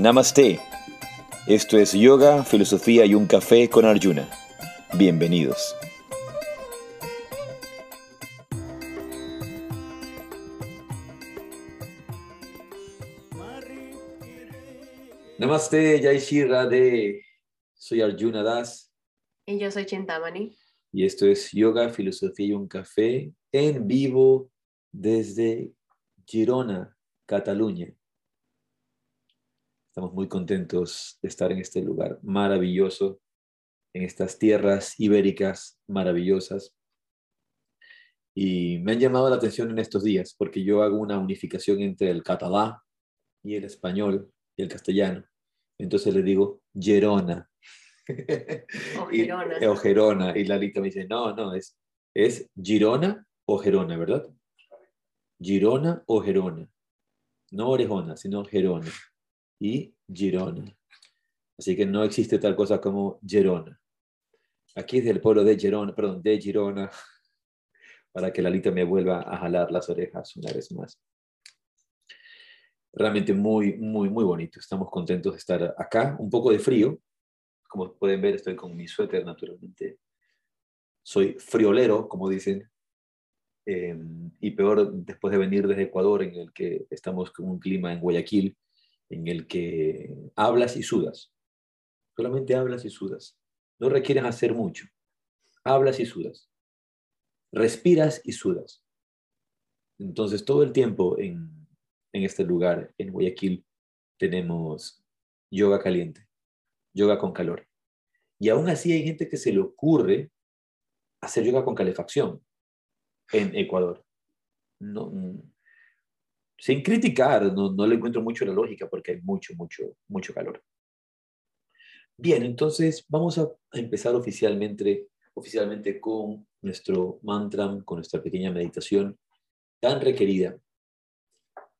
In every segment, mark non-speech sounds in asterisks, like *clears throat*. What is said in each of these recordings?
Namaste. Esto es Yoga, Filosofía y un Café con Arjuna. Bienvenidos. Namaste, Jai Radhe. Soy Arjuna Das Y yo soy Chintamani. y esto es Yoga, Filosofía y un Café en vivo desde Girona, Cataluña. Estamos muy contentos de estar en este lugar maravilloso, en estas tierras ibéricas maravillosas. Y me han llamado la atención en estos días porque yo hago una unificación entre el catalán y el español y el castellano. Entonces le digo Gerona. O *laughs* Y- Gerona. o Gerona. Y Lalita me dice, no, no, es, es Girona o Gerona, ¿verdad? Girona o Gerona. No orejona, sino Gerona. Y Girona. Así que no existe tal cosa como Gerona. Aquí es del pueblo de Girona, perdón, de Girona, *laughs* para que Lalita me vuelva a jalar las orejas una vez más. Realmente muy, muy, muy bonito. Estamos contentos de estar acá. Un poco de frío, como pueden ver, estoy con mi suéter naturalmente. Soy friolero, como dicen. Eh, y peor después de venir desde Ecuador, en el que estamos con un clima en Guayaquil, en el que hablas y sudas. Solamente hablas y sudas. No requieres hacer mucho. Hablas y sudas. Respiras y sudas. Entonces, todo el tiempo en, en este lugar, en Guayaquil, tenemos yoga caliente yoga con calor. Y aún así hay gente que se le ocurre hacer yoga con calefacción en Ecuador. No, sin criticar, no, no le encuentro mucho la lógica porque hay mucho, mucho, mucho calor. Bien, entonces vamos a empezar oficialmente, oficialmente con nuestro mantra, con nuestra pequeña meditación tan requerida.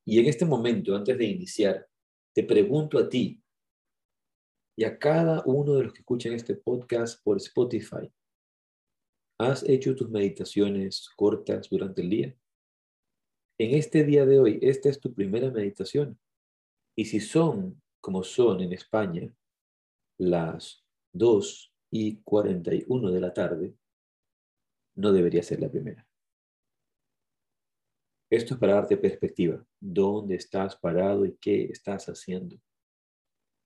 Y en este momento, antes de iniciar, te pregunto a ti, y a cada uno de los que escuchan este podcast por Spotify. ¿Has hecho tus meditaciones cortas durante el día? En este día de hoy, esta es tu primera meditación. Y si son, como son en España, las 2 y 41 de la tarde, no debería ser la primera. Esto es para darte perspectiva. ¿Dónde estás parado y qué estás haciendo?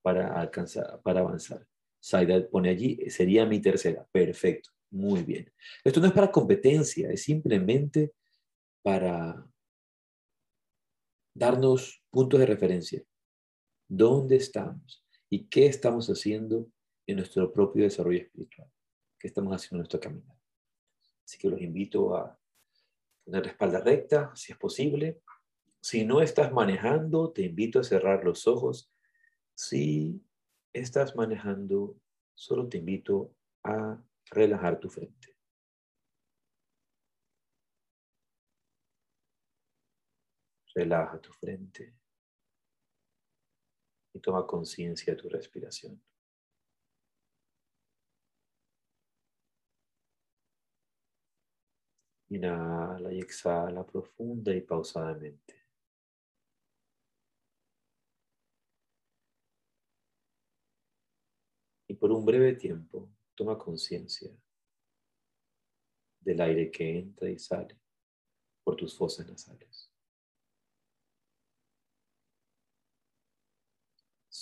para alcanzar, para avanzar. Saida pone allí, sería mi tercera. Perfecto, muy bien. Esto no es para competencia, es simplemente para darnos puntos de referencia. ¿Dónde estamos? ¿Y qué estamos haciendo en nuestro propio desarrollo espiritual? ¿Qué estamos haciendo en nuestro camino? Así que los invito a poner la espalda recta, si es posible. Si no estás manejando, te invito a cerrar los ojos si estás manejando, solo te invito a relajar tu frente. Relaja tu frente y toma conciencia de tu respiración. Inhala y exhala profunda y pausadamente. y por un breve tiempo toma conciencia del aire que entra y sale por tus fosas nasales.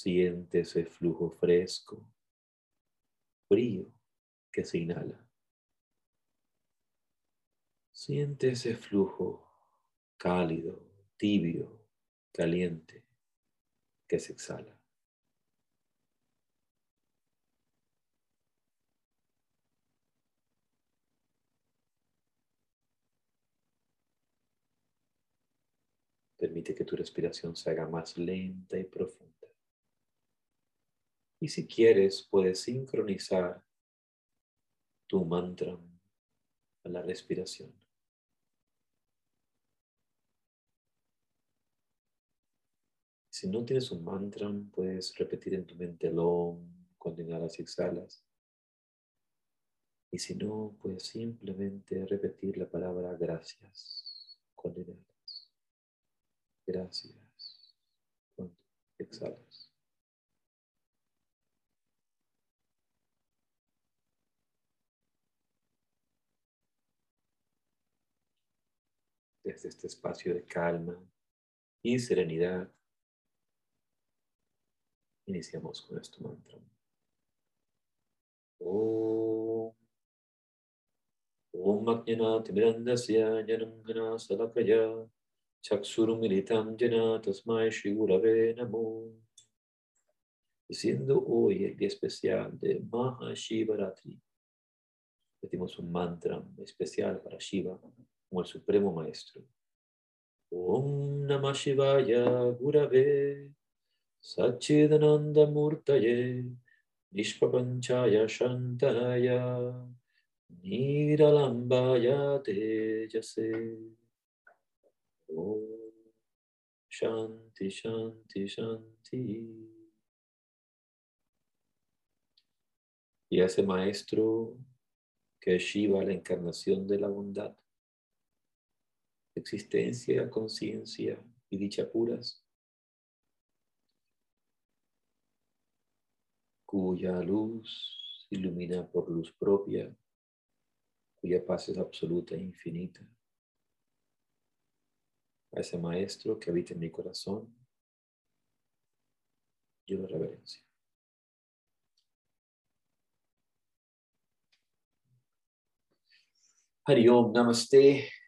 Siente ese flujo fresco, frío que se inhala. Siente ese flujo cálido, tibio, caliente que se exhala. Permite que tu respiración se haga más lenta y profunda. Y si quieres, puedes sincronizar tu mantra a la respiración. Si no tienes un mantra, puedes repetir en tu mente el om cuando inhalas y exhalas. Y si no, puedes simplemente repetir la palabra gracias cuando inhalas. Gracias cuando exhalas. Desde este espacio de calma y serenidad. Iniciamos con este mantra. Om Om Ajnana Janangana Salakaya Chaksurumilitam Jana Tasmai Shigurave Namo. Siendo el día especial de Mahashivaratri, pedimos un mantra especial para Shiva como el supremo maestro. Om Namah Shivaya Gurave Satchidananda Murtaye Nishpapanchaya Shantaya Niralambaya Tejase Om Shanti Shanti Shanti Y ese maestro que Shiva, la encarnación de la bondad, existencia, conciencia y dicha puras, cuya luz ilumina por luz propia, cuya paz es absoluta e infinita. A ese maestro que habita en mi corazón, yo lo reverencio. Hari Om, Namaste.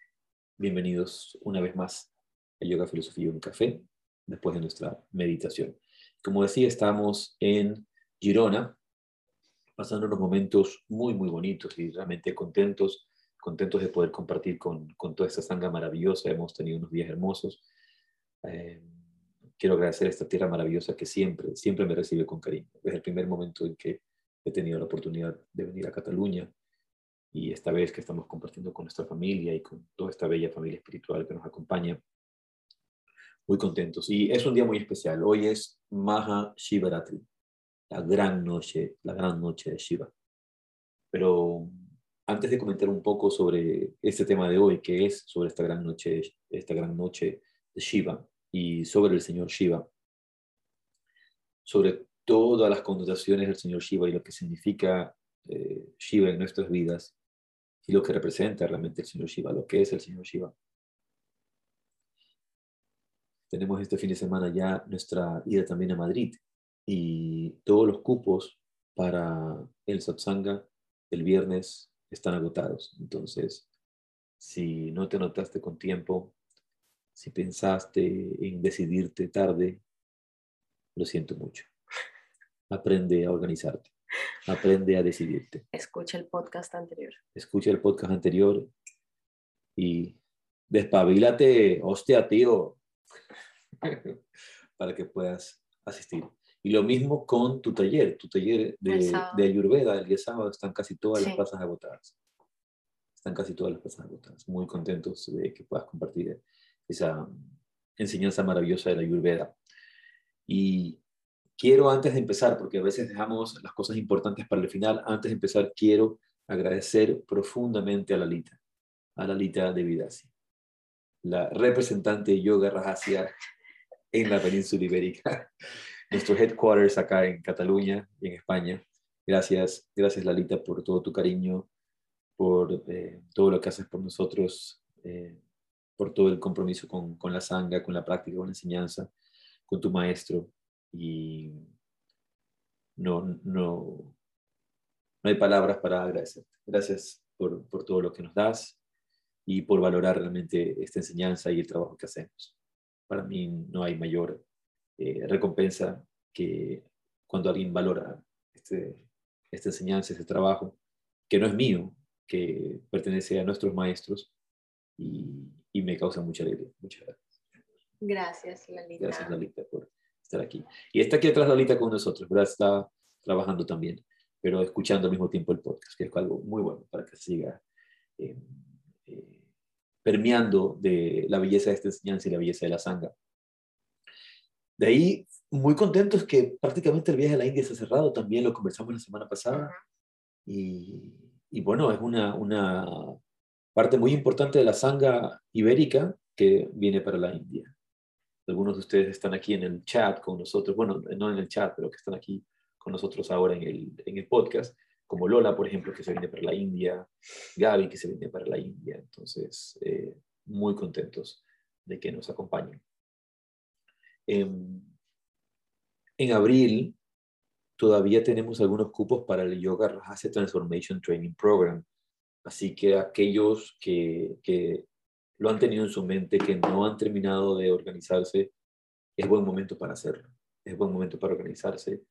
Bienvenidos una vez más a Yoga, Filosofía y un Café, después de nuestra meditación. Como decía, estamos en Girona, pasando unos momentos muy, muy bonitos y realmente contentos, contentos de poder compartir con, con toda esta sanga maravillosa. Hemos tenido unos días hermosos. Eh, quiero agradecer a esta tierra maravillosa que siempre, siempre me recibe con cariño. Desde el primer momento en que he tenido la oportunidad de venir a Cataluña, y esta vez que estamos compartiendo con nuestra familia y con toda esta bella familia espiritual que nos acompaña. Muy contentos. Y es un día muy especial. Hoy es Maha Shivaratri, la gran noche, la gran noche de Shiva. Pero antes de comentar un poco sobre este tema de hoy, que es sobre esta gran noche, esta gran noche de Shiva y sobre el señor Shiva, sobre todas las connotaciones del señor Shiva y lo que significa eh, Shiva en nuestras vidas, y lo que representa realmente el señor Shiva, lo que es el señor Shiva. Tenemos este fin de semana ya nuestra ida también a Madrid y todos los cupos para el satsanga el viernes están agotados. Entonces, si no te notaste con tiempo, si pensaste en decidirte tarde, lo siento mucho. Aprende a organizarte. Aprende a decidirte. Escucha el podcast anterior. Escucha el podcast anterior y despabilate, hostia, tío, *laughs* para que puedas asistir. Y lo mismo con tu taller, tu taller de, de Ayurveda, el día sábado están casi todas las plazas agotadas. Están casi todas las plazas agotadas. Muy contentos de que puedas compartir esa enseñanza maravillosa de la Ayurveda. Y quiero antes de empezar, porque a veces dejamos las cosas importantes para el final, antes de empezar quiero agradecer profundamente a Lalita, a Lalita de Vidasi, la representante de Yoga Rahasia en la península ibérica, *laughs* nuestro headquarters acá en Cataluña y en España. Gracias, gracias Lalita por todo tu cariño, por eh, todo lo que haces por nosotros, eh, por todo el compromiso con, con la sanga, con la práctica, con la enseñanza, con tu maestro y no, no, no hay palabras para agradecerte. Gracias por, por todo lo que nos das y por valorar realmente esta enseñanza y el trabajo que hacemos. Para mí no hay mayor eh, recompensa que cuando alguien valora este, esta enseñanza, este trabajo, que no es mío, que pertenece a nuestros maestros y, y me causa mucha alegría. Muchas gracias. Gracias, Lalita. Gracias, Lalita, por, estar aquí. Y está aquí atrás Lalita con nosotros, ¿verdad? Está trabajando también, pero escuchando al mismo tiempo el podcast, que es algo muy bueno para que siga eh, eh, permeando de la belleza de esta enseñanza y la belleza de la sanga. De ahí, muy contentos que prácticamente el viaje a la India se ha cerrado, también lo conversamos la semana pasada. Y, y bueno, es una, una parte muy importante de la sanga ibérica que viene para la India algunos de ustedes están aquí en el chat con nosotros, bueno, no en el chat, pero que están aquí con nosotros ahora en el, en el podcast, como Lola, por ejemplo, que se viene para la India, Gaby, que se viene para la India. Entonces, eh, muy contentos de que nos acompañen. En, en abril todavía tenemos algunos cupos para el Yoga Rajasya Transformation Training Program. Así que aquellos que, que lo han tenido en su mente, que no han terminado de organizarse, es buen momento para hacerlo. Es buen momento para organizarse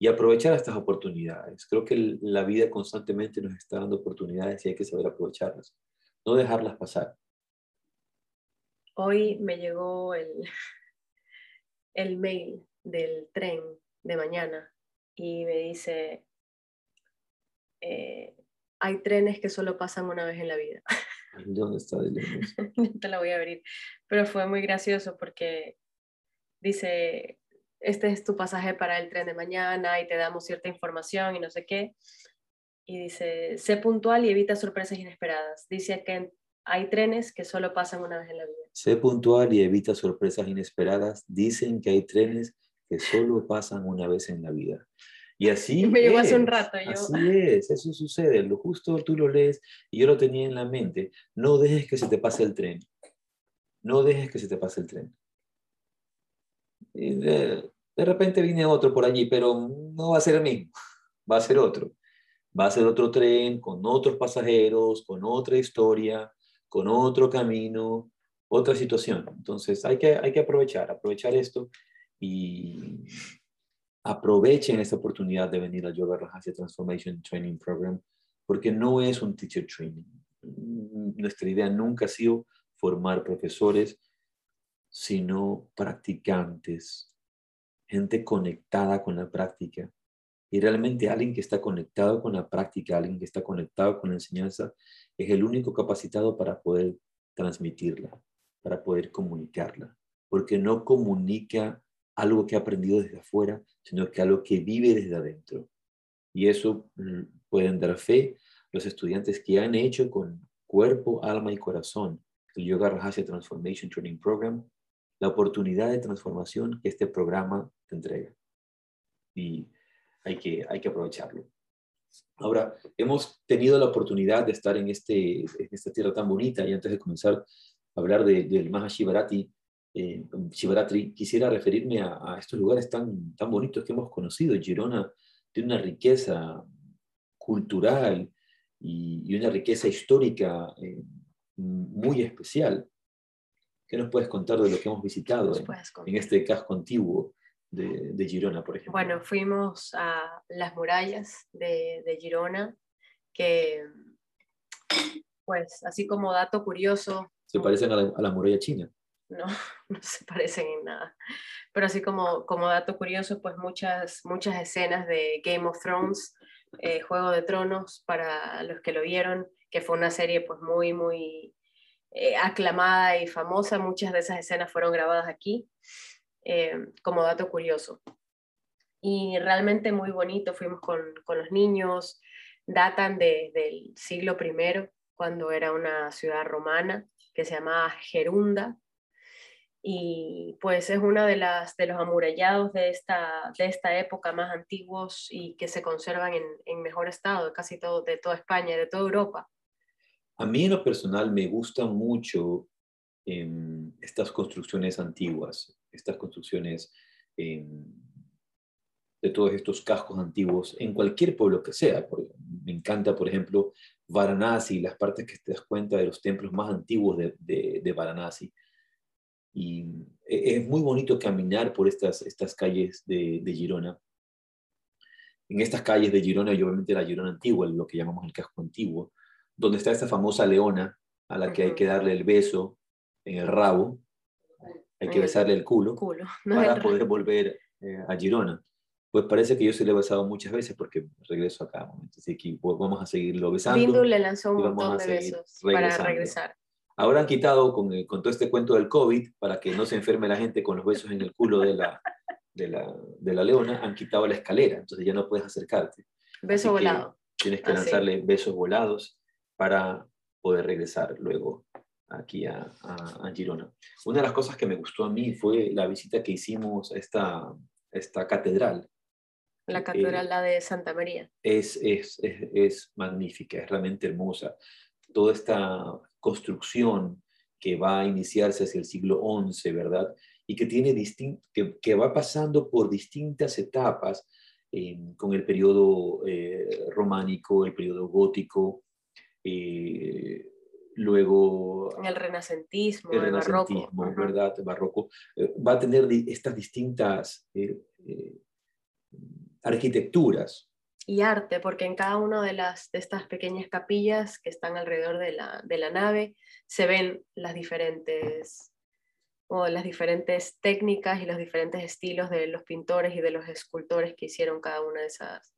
y aprovechar estas oportunidades. Creo que la vida constantemente nos está dando oportunidades y hay que saber aprovecharlas, no dejarlas pasar. Hoy me llegó el, el mail del tren de mañana y me dice, eh, hay trenes que solo pasan una vez en la vida. ¿Dónde está? *laughs* No te la voy a abrir, pero fue muy gracioso porque dice, este es tu pasaje para el tren de mañana y te damos cierta información y no sé qué. Y dice, sé puntual y evita sorpresas inesperadas. Dice que hay trenes que solo pasan una vez en la vida. Sé puntual y evita sorpresas inesperadas. Dicen que hay trenes que solo pasan una vez en la vida. Y así Me llegó hace un rato. Yo... Así es, eso sucede. Lo justo tú lo lees y yo lo tenía en la mente. No dejes que se te pase el tren. No dejes que se te pase el tren de, de repente viene otro por allí, pero no va a ser el mismo, va a ser otro. Va a ser otro tren con otros pasajeros, con otra historia, con otro camino, otra situación. Entonces hay que, hay que aprovechar, aprovechar esto y aprovechen esta oportunidad de venir al Yoga Rajasya Transformation Training Program, porque no es un teacher training. Nuestra idea nunca ha sido formar profesores, sino practicantes, gente conectada con la práctica. Y realmente alguien que está conectado con la práctica, alguien que está conectado con la enseñanza, es el único capacitado para poder transmitirla, para poder comunicarla, porque no comunica algo que ha aprendido desde afuera, sino que algo que vive desde adentro. Y eso mm, pueden dar fe los estudiantes que han hecho con cuerpo, alma y corazón el Yoga Rajasya Transformation Training Program la oportunidad de transformación que este programa te entrega. Y hay que, hay que aprovecharlo. Ahora, hemos tenido la oportunidad de estar en, este, en esta tierra tan bonita y antes de comenzar a hablar del Mahashivaratri, eh, Shivaratri, quisiera referirme a, estos lugares tan, tan bonitos que hemos conocido. Girona tiene una riqueza cultural y, una riqueza histórica eh, muy especial. ¿Qué nos puedes contar de lo que hemos visitado en, este casco antiguo de, Girona, por ejemplo? Bueno, fuimos a las murallas de, Girona, que, pues, así como dato curioso... ¿Se parecen a la, muralla china? No, *laughs* no se parecen en nada. Pero así como, como dato curioso, pues muchas, muchas escenas de Game of Thrones, eh, Juego de Tronos, para los que lo vieron, que fue una serie pues muy, muy eh, aclamada y famosa. Muchas de esas escenas fueron grabadas aquí, eh, como dato curioso. Y realmente muy bonito, fuimos con, con los niños, datan de, del siglo I, cuando era una ciudad romana que se llamaba Gerunda. Y pues es uno de, las, de los amurallados de esta, de esta época más antiguos y que se conservan en, en mejor estado, casi todo, de toda España, de toda Europa. A mí en lo personal me gustan mucho em, estas construcciones antiguas, estas construcciones em, de todos estos cascos antiguos en cualquier pueblo que sea. me encanta, por ejemplo, Varanasi, las partes que te das cuenta de los templos más antiguos de, de, Varanasi. Y e, es muy bonito caminar por estas, estas calles de, de Girona. En estas calles de Girona, y obviamente la Girona antigua, lo que llamamos el casco antiguo, donde está esta famosa leona a la que hay que darle el beso en el rabo, hay que besarle el culo, *laughs* para poder volver eh, a Girona. Pues parece que yo se le he besado muchas veces porque regreso acá. Así que vamos a seguirlo besando. Bindu le lanzó un montón de besos para regresar. Ahora han quitado con, eh, con, todo este cuento del COVID, para que no se enferme la gente con los besos en el culo de la, de la, de la leona, han quitado la escalera, entonces ya no puedes acercarte. Beso volado. Tienes que lanzarle besos volados para poder regresar luego aquí a, a, Girona. Una de las cosas que me gustó a mí fue la visita que hicimos a esta, esta catedral. La catedral, la de Santa María. Es, es, es, es, magnífica, es realmente hermosa. Toda esta construcción que va a iniciarse hacia el siglo XI, ¿verdad? Y que, tiene que, que va pasando por distintas etapas eh, con el periodo eh, románico, el periodo gótico, eh, luego... El renacentismo, el, renacentismo, ¿verdad? barroco. va a tener estas distintas arquitecturas. Y arte, porque en cada una de, las, de estas pequeñas capillas que están alrededor de la, de la nave se ven las diferentes o las diferentes técnicas y los diferentes estilos de los pintores y de los escultores que hicieron cada una de esas,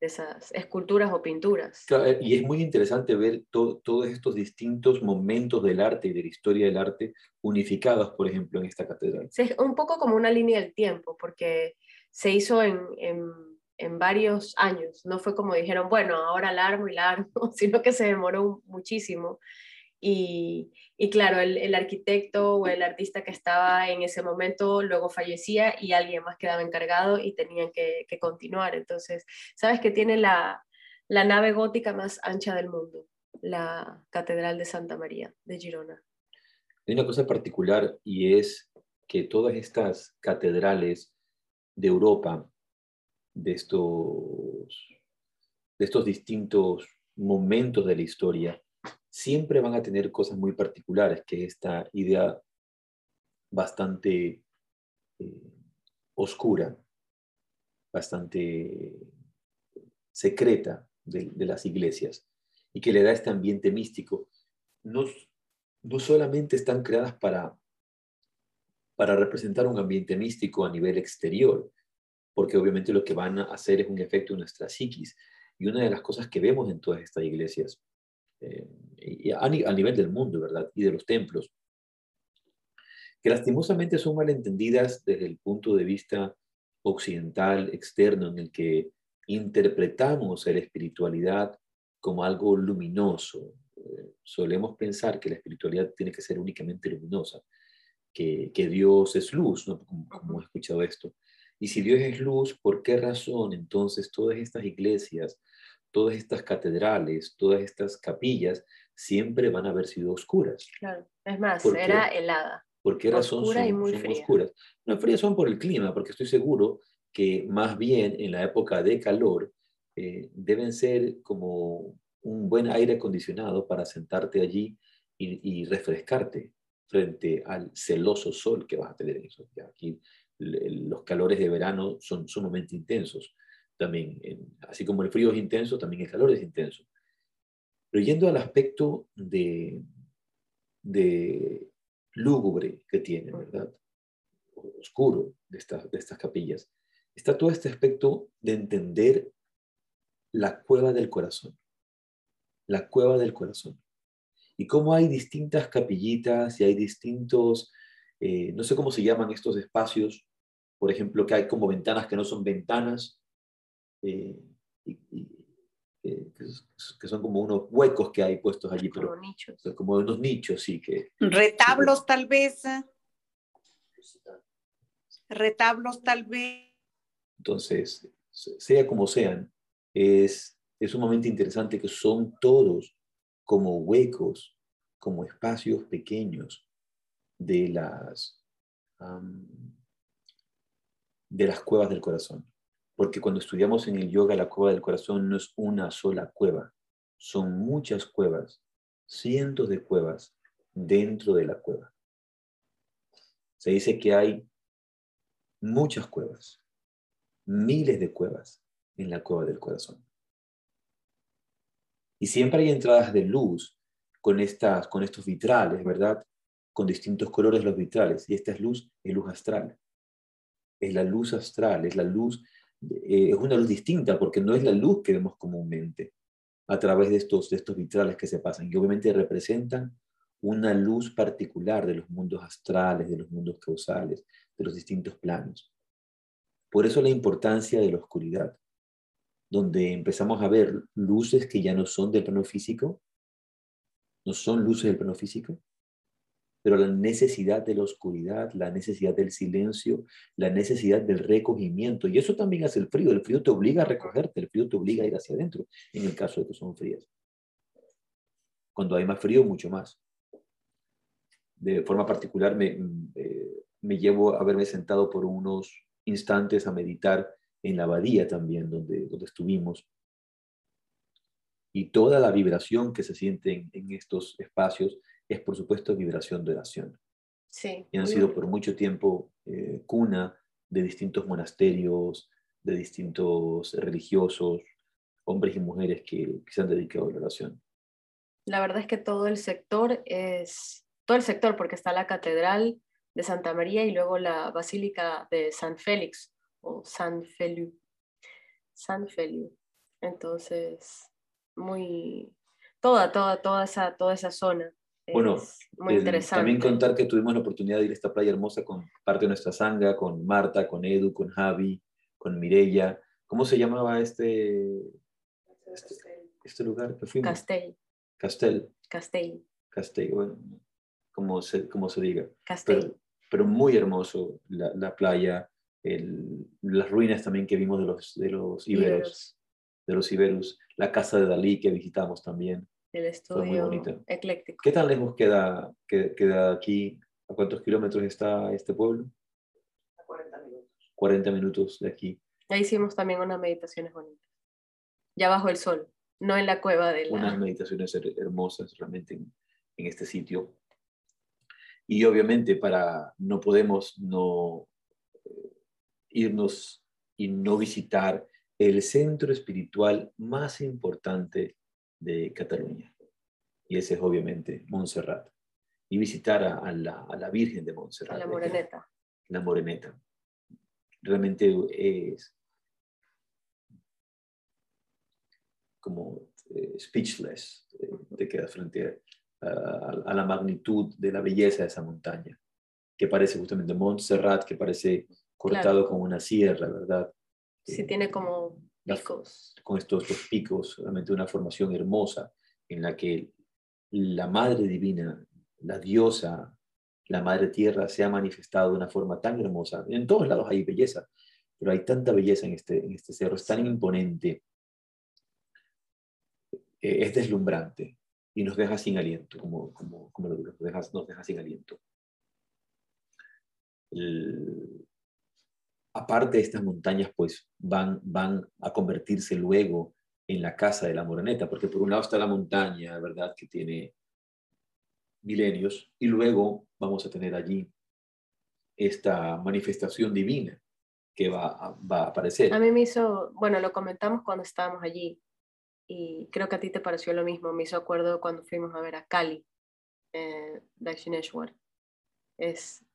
de esas esculturas o pinturas. Eh, y es muy interesante ver todos estos distintos momentos del arte y de la historia del arte unificados, por ejemplo, en esta catedral. es un poco como una línea del tiempo, porque se hizo en, en, en varios años, no fue como dijeron, bueno, ahora largo y largo, *laughs* sino que se demoró muchísimo. Y, y claro, el, el, arquitecto o el artista que estaba en ese momento luego fallecía y alguien más quedaba encargado y tenían que, que continuar. Entonces, sabes que tiene la, la, nave gótica más ancha del mundo, la Catedral de Santa María de Girona. Hay una cosa particular y es que todas estas catedrales de Europa, de estos, de estos distintos momentos de la historia, siempre van a tener cosas muy particulares, que es esta idea bastante eh, oscura, bastante secreta de, las iglesias y que le da este ambiente místico. No, no solamente están creadas para, para representar un ambiente místico a nivel exterior, porque obviamente lo que van a hacer es un efecto en nuestra psiquis. Y una de las cosas que vemos en todas estas iglesias eh, a, nivel del mundo, ¿verdad? Y de los templos, que lastimosamente son malentendidas desde el punto de vista occidental, externo, en el que interpretamos la espiritualidad como algo luminoso. Eh, solemos pensar que la espiritualidad tiene que ser únicamente luminosa, que, que Dios es luz, ¿no? como, como he escuchado esto. Y si Dios es luz, ¿por qué razón entonces todas estas iglesias todas estas catedrales, todas estas capillas, siempre van a haber sido oscuras. Claro, es más, era helada. ¿Por qué razón son, oscuras? No, frías son por el clima, porque estoy seguro que más bien en la época de calor eh, deben ser como un buen aire acondicionado para sentarte allí y, refrescarte frente al celoso sol que vas a tener. Aquí los calores de verano son sumamente intensos también, así como el frío es intenso, también el calor es intenso. Pero yendo al aspecto de, de lúgubre que tiene, ¿verdad? Oscuro de, de estas capillas, está todo este aspecto de entender la cueva del corazón. La cueva del corazón. Y cómo hay distintas capillitas y hay distintos, eh, no sé cómo se llaman estos espacios, por ejemplo, que hay como ventanas que no son ventanas, eh, que, son como unos huecos que hay puestos allí, pero como, nichos. como unos nichos, sí. Que, Retablos tal vez. Retablos tal vez. Entonces, sea como sean, es, es sumamente interesante que son todos como huecos, como espacios pequeños de las, de las cuevas del corazón. Porque cuando estudiamos en el yoga la cueva del corazón no es una sola cueva, son muchas cuevas, cientos de cuevas dentro de la cueva. Se dice que hay muchas cuevas, miles de cuevas en la cueva del corazón. Y siempre hay entradas de luz con, estas, con estos vitrales, ¿verdad? Con distintos colores los vitrales. Y esta es luz, es luz astral. Es la luz astral, es la luz eh, es una luz distinta porque no es la luz que vemos comúnmente a través de estos, de estos vitrales que se pasan, y obviamente representan una luz particular de los mundos astrales, de los mundos causales, de los distintos planos. Por eso la importancia de la oscuridad, donde empezamos a ver luces que ya no son del plano físico, no son luces del plano físico, pero la necesidad de la oscuridad, la necesidad del silencio, la necesidad del recogimiento. Y eso también hace el frío. El frío te obliga a recogerte, el frío te obliga a ir hacia adentro, en el caso de que son frías. Cuando hay más frío, mucho más. de forma particular me, eh, me llevo a haberme sentado por unos instantes a meditar en la abadía también, donde, donde estuvimos. Y toda la vibración que se siente en, estos espacios es, por supuesto, vibración de oración. Sí. Y han sido por mucho tiempo eh, cuna de distintos monasterios, de distintos religiosos, hombres y mujeres que, que se han dedicado a la oración. La verdad es que todo el sector es, todo el sector, porque está la catedral de Santa María y luego la Basílica de San Félix o San Feliu. San Feliu. Entonces, muy, toda, toda, toda esa, toda esa zona. Bueno, muy eh, interesante. También contar que tuvimos la oportunidad de ir a esta playa hermosa con parte de nuestra sanga, con Marta, con Edu, con Javi, con Mirella. ¿Cómo se llamaba este, este, este lugar que fuimos? Castell. Castel. Castell. Castell, bueno, como se, como se diga. Castell. Pero, pero muy hermoso la, la playa, el, las ruinas también que vimos de los, de los iberos, Iberos. de los iberus, la casa de Dalí que visitamos también. El estudio ecléctico. ¿Qué tan lejos queda, que- queda aquí? ¿A cuántos kilómetros está este pueblo? 40 minutos. 40 minutos de aquí. Ahí hicimos también unas meditaciones bonitas. Ya bajo el sol, no en la cueva de la... Unas meditaciones her- hermosas realmente en, en este sitio. Y obviamente para no podemos no eh, irnos y no visitar el centro espiritual más importante de Cataluña. Y ese es obviamente Montserrat. Y visitar a, a la, a la Virgen de Montserrat. la moreneta. La Moreneta. Realmente es como eh, speechless, eh, te quedas frente a la magnitud de la belleza de esa montaña, que parece justamente Montserrat, que parece cortado Claro. con una sierra, ¿verdad? Sí, Eh, tiene como con estos, estos picos, realmente una formación hermosa en la que la Madre Divina, la diosa, la Madre Tierra se ha manifestado de una forma tan hermosa. En todos lados hay belleza, pero hay tanta belleza en este, en este cerro, es tan imponente, eh, es deslumbrante y nos deja sin aliento, como, como, como lo digo, nos deja, nos deja sin aliento. El- aparte estas montañas, pues van, van a convertirse luego en la casa de la moreneta, porque por un lado está la montaña, ¿verdad? Que tiene milenios, y luego vamos a tener allí esta manifestación divina que va va a aparecer. A mí me hizo, bueno, lo comentamos cuando estábamos allí y creo que a ti te pareció lo mismo. Me hizo acuerdo cuando fuimos a ver a Cali, eh, Dakshineshwar. Es,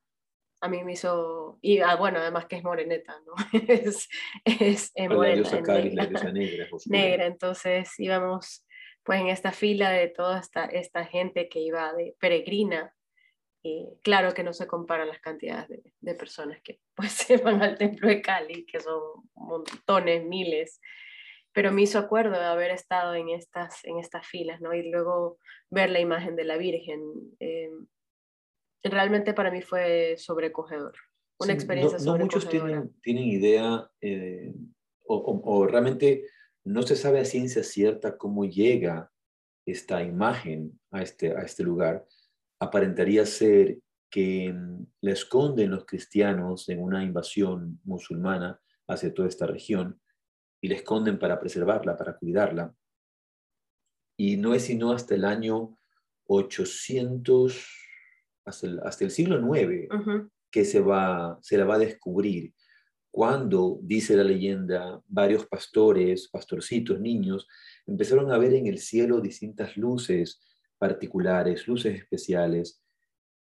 a mí me hizo, y ah, bueno, además que es moreneta, ¿no? *laughs* es, es, es diosa es negra. negra. *laughs* negra, entonces íbamos pues en esta fila de toda esta, esta gente que iba de peregrina y claro que no se comparan las cantidades de, de personas que *laughs* pues se van al templo de Cali, que son montones, miles, pero me hizo acuerdo de haber estado en estas, en estas filas, ¿no? Y luego ver la imagen de la Virgen. eh, realmente para mí fue sobrecogedor, una Sí, experiencia no, no muchos tienen, tienen idea eh, o, o- o realmente no se sabe a ciencia cierta cómo llega esta imagen a este, a este lugar. Aparentaría ser que mm, la esconden los cristianos en una invasión musulmana hacia toda esta región y la esconden para preservarla, para cuidarla. Y no es sino hasta el año 800, hasta el, hasta el siglo IX, que se, va, se la va a descubrir. Cuando, dice la leyenda, varios pastores, pastorcitos, niños, empezaron a ver en el cielo distintas luces particulares, luces especiales,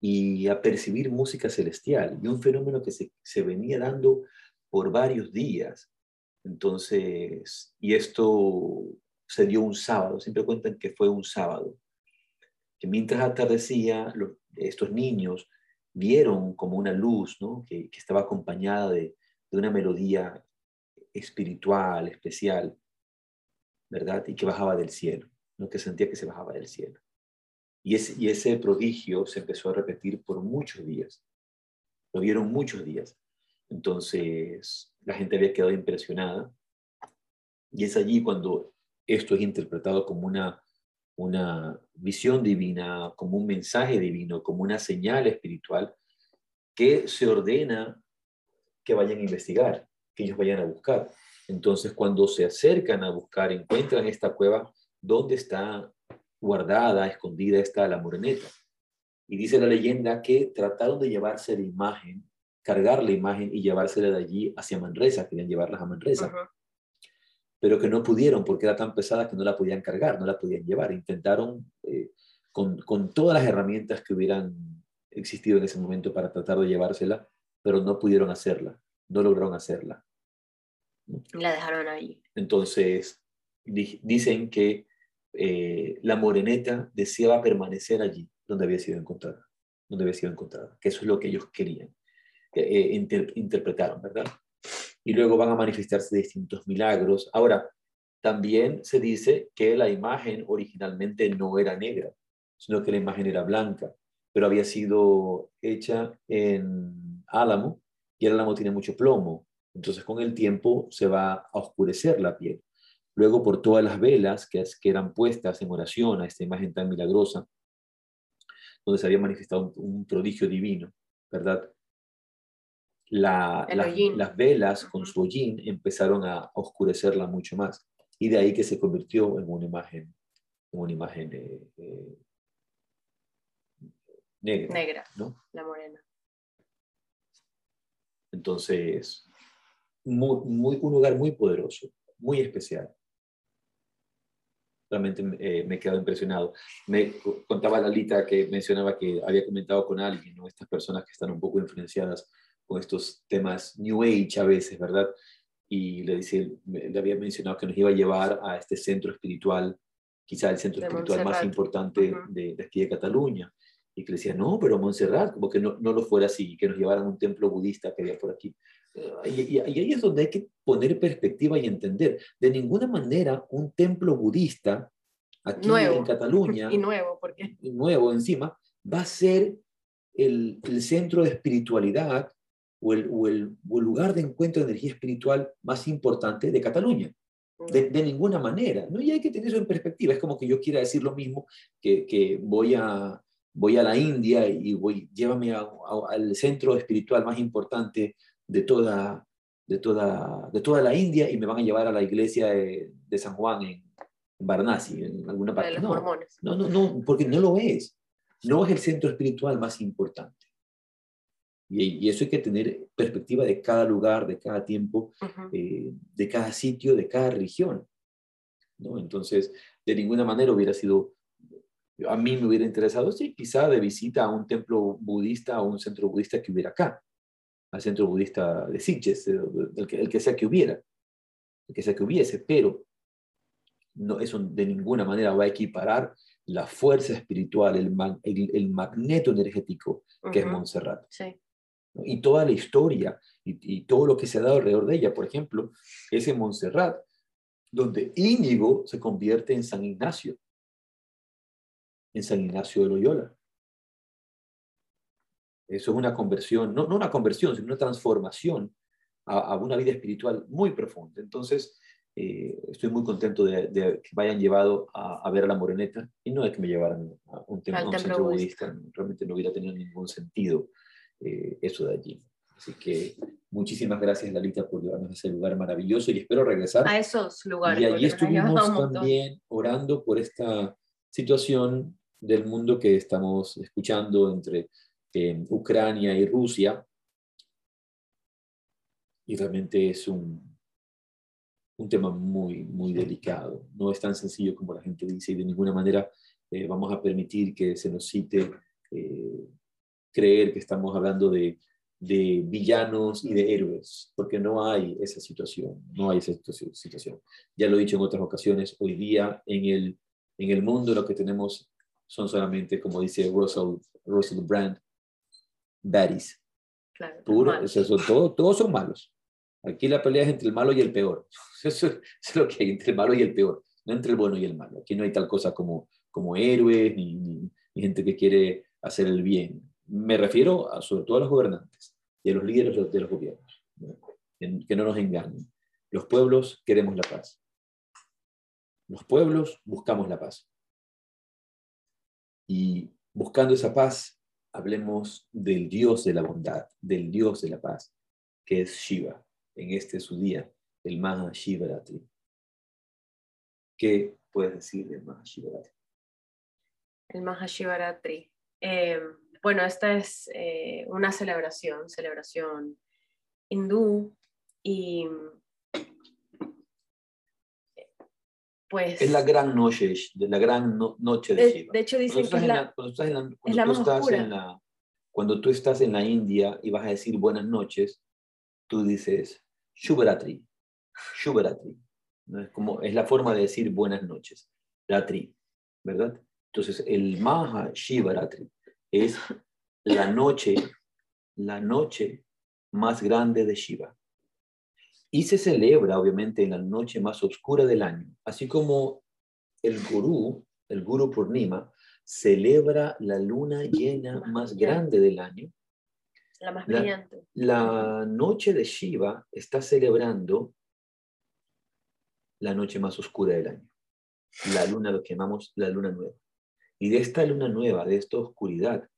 y a percibir música celestial, y un fenómeno que se, se venía dando por varios días. Entonces, y esto se dio un sábado, siempre cuentan que fue un sábado, que mientras atardecía, estos niños vieron como una luz, ¿no? que, estaba acompañada de, una melodía espiritual, especial, ¿verdad? Y que bajaba del cielo, ¿no? que sentía que se bajaba del cielo. Y ese prodigio se empezó a repetir por muchos días. Lo vieron muchos días. Entonces, la gente había quedado impresionada. Y es allí cuando esto es interpretado como una una visión divina, como un mensaje divino, como una señal espiritual que se ordena que vayan a investigar, que ellos vayan a buscar. Entonces, cuando se acercan a buscar, encuentran esta cueva donde está guardada, escondida, está la moreneta. Y dice la leyenda que trataron de llevarse la imagen, cargar la imagen y llevársela de allí hacia Manresa, querían llevarlas a Manresa pero que no pudieron porque era tan pesada que no la podían cargar, no la podían llevar. Intentaron eh, con, con, todas las herramientas que hubieran existido en ese momento para tratar de llevársela, pero no pudieron hacerla, no lograron hacerla. La dejaron ahí. Entonces, dicen que eh, la moreneta deseaba permanecer allí donde había sido encontrada, donde había sido encontrada, que eso es lo que ellos querían, eh, interpretaron, ¿verdad? Y luego van a manifestarse distintos milagros. Ahora, también se dice que la imagen originalmente no era negra, sino que la imagen era blanca, pero había sido hecha en álamo y el álamo tiene mucho plomo. Entonces, con el tiempo se va a oscurecer la piel. Luego, por todas las velas que, que eran puestas en oración a esta imagen tan milagrosa, donde se había manifestado un prodigio divino, ¿verdad? Las velas con su hollín empezaron a oscurecerla mucho más. Y de ahí que se convirtió en una imagen, en una imagen eh, eh, negra. Negra, ¿no? la morena. Entonces, muy, un lugar muy poderoso, muy especial. Realmente eh, me he quedado impresionado. Me contaba Lalita que mencionaba que había comentado con alguien, ¿no? estas personas que están un poco influenciadas con estos temas New Age a veces, ¿verdad? Y le, dice, le había mencionado que nos iba a llevar a este centro espiritual, quizá el centro espiritual más importante de, aquí de Cataluña. Y que le decía, no, pero Montserrat, como que no, no lo fuera así, que nos llevaran a un templo budista que había por aquí. Y, y, ahí es donde hay que poner perspectiva y entender. De ninguna manera un templo budista aquí en Cataluña, *laughs* y nuevo, porque nuevo encima, va a ser el, el centro de espiritualidad o el, lugar de encuentro de energía espiritual más importante de Cataluña. De, ninguna manera. ¿no? Y hay que tener eso en perspectiva. Es como que yo quiera decir lo mismo, que, voy, a, voy a la India y voy, llévame al centro espiritual más importante de toda, de, toda, de toda la India y me van a llevar a la iglesia de, San Juan en, Varanasi, en alguna parte. No, no, no, no, porque no lo es. No es el centro espiritual más importante. Y, eso hay que tener perspectiva de cada lugar, de cada tiempo, eh, de cada sitio, de cada región. ¿no? Entonces, de ninguna manera hubiera sido, a mí me hubiera interesado, sí, quizá de visita a un templo budista o un centro budista que hubiera acá, al centro budista de Sitges, el que, el que sea que hubiera, el que sea que hubiese, pero no, eso de ninguna manera va a equiparar la fuerza espiritual, el, el, magneto energético que es Montserrat. Sí y toda la historia y, todo lo que se ha dado alrededor de ella. Por ejemplo, es en Montserrat, donde Íñigo se convierte en San Ignacio, en San Ignacio de Loyola. Eso es una conversión, no, no una conversión, sino una transformación a, una vida espiritual muy profunda. Entonces, eh, estoy muy contento de, que me hayan llevado a, ver a la moreneta y no de que me llevaran a un, templo, un centro budista. Realmente no hubiera tenido ningún sentido eh, eso de allí. Así que muchísimas gracias, Lalita, por llevarnos a ese lugar maravilloso y espero regresar. A esos lugares. Y allí estuvimos también orando por esta situación del mundo que estamos escuchando entre eh, Ucrania y Rusia. Y realmente es un, un tema muy, muy delicado. No es tan sencillo como la gente dice y de ninguna manera eh, vamos a permitir que se nos cite creer que estamos hablando de, villanos y de héroes, porque no hay esa situación, no hay esa situación. Ya lo he dicho en otras ocasiones, hoy día en el, en el mundo lo que tenemos son solamente, como dice Russell, Russell Brand, baddies. Claro, todos son malos. Aquí la pelea es entre el malo y el peor. *laughs* Eso, es lo que hay, entre el malo y el peor, no entre el bueno y el malo. Aquí no hay tal cosa como, como héroes ni, ni gente que quiere hacer el bien. Me refiero a, sobre todo a los gobernantes y a los líderes de los gobiernos, que no nos engañen. Los pueblos queremos la paz. Los pueblos buscamos la paz. Y buscando esa paz, hablemos del Dios de la bondad, del Dios de la paz, que es Shiva. En este su día, el Maha Shivaratri. ¿Qué puedes decir del Maha Shivaratri? El Maha Shivaratri. Eh, bueno, esta es eh, una celebración, celebración hindú y pues... Es la gran noche, la gran noche de, Shiva. De hecho dicen que es la, la, cuando tú estás en la India y vas a decir buenas noches, tú dices Shubharatri, Shubharatri. ¿no? Es, como, es la forma de decir buenas noches, Ratri, ¿verdad? Entonces, el Maha Shivaratri es la noche, la noche más grande de Shiva. Y se celebra, obviamente, en la noche más oscura del año. Así como el Guru, el Guru Purnima, celebra la luna llena más grande del año. La más brillante. La, noche de Shiva está celebrando la noche más oscura del año. La luna, lo que llamamos la luna nueva. Y de esta luna nueva, de esta oscuridad,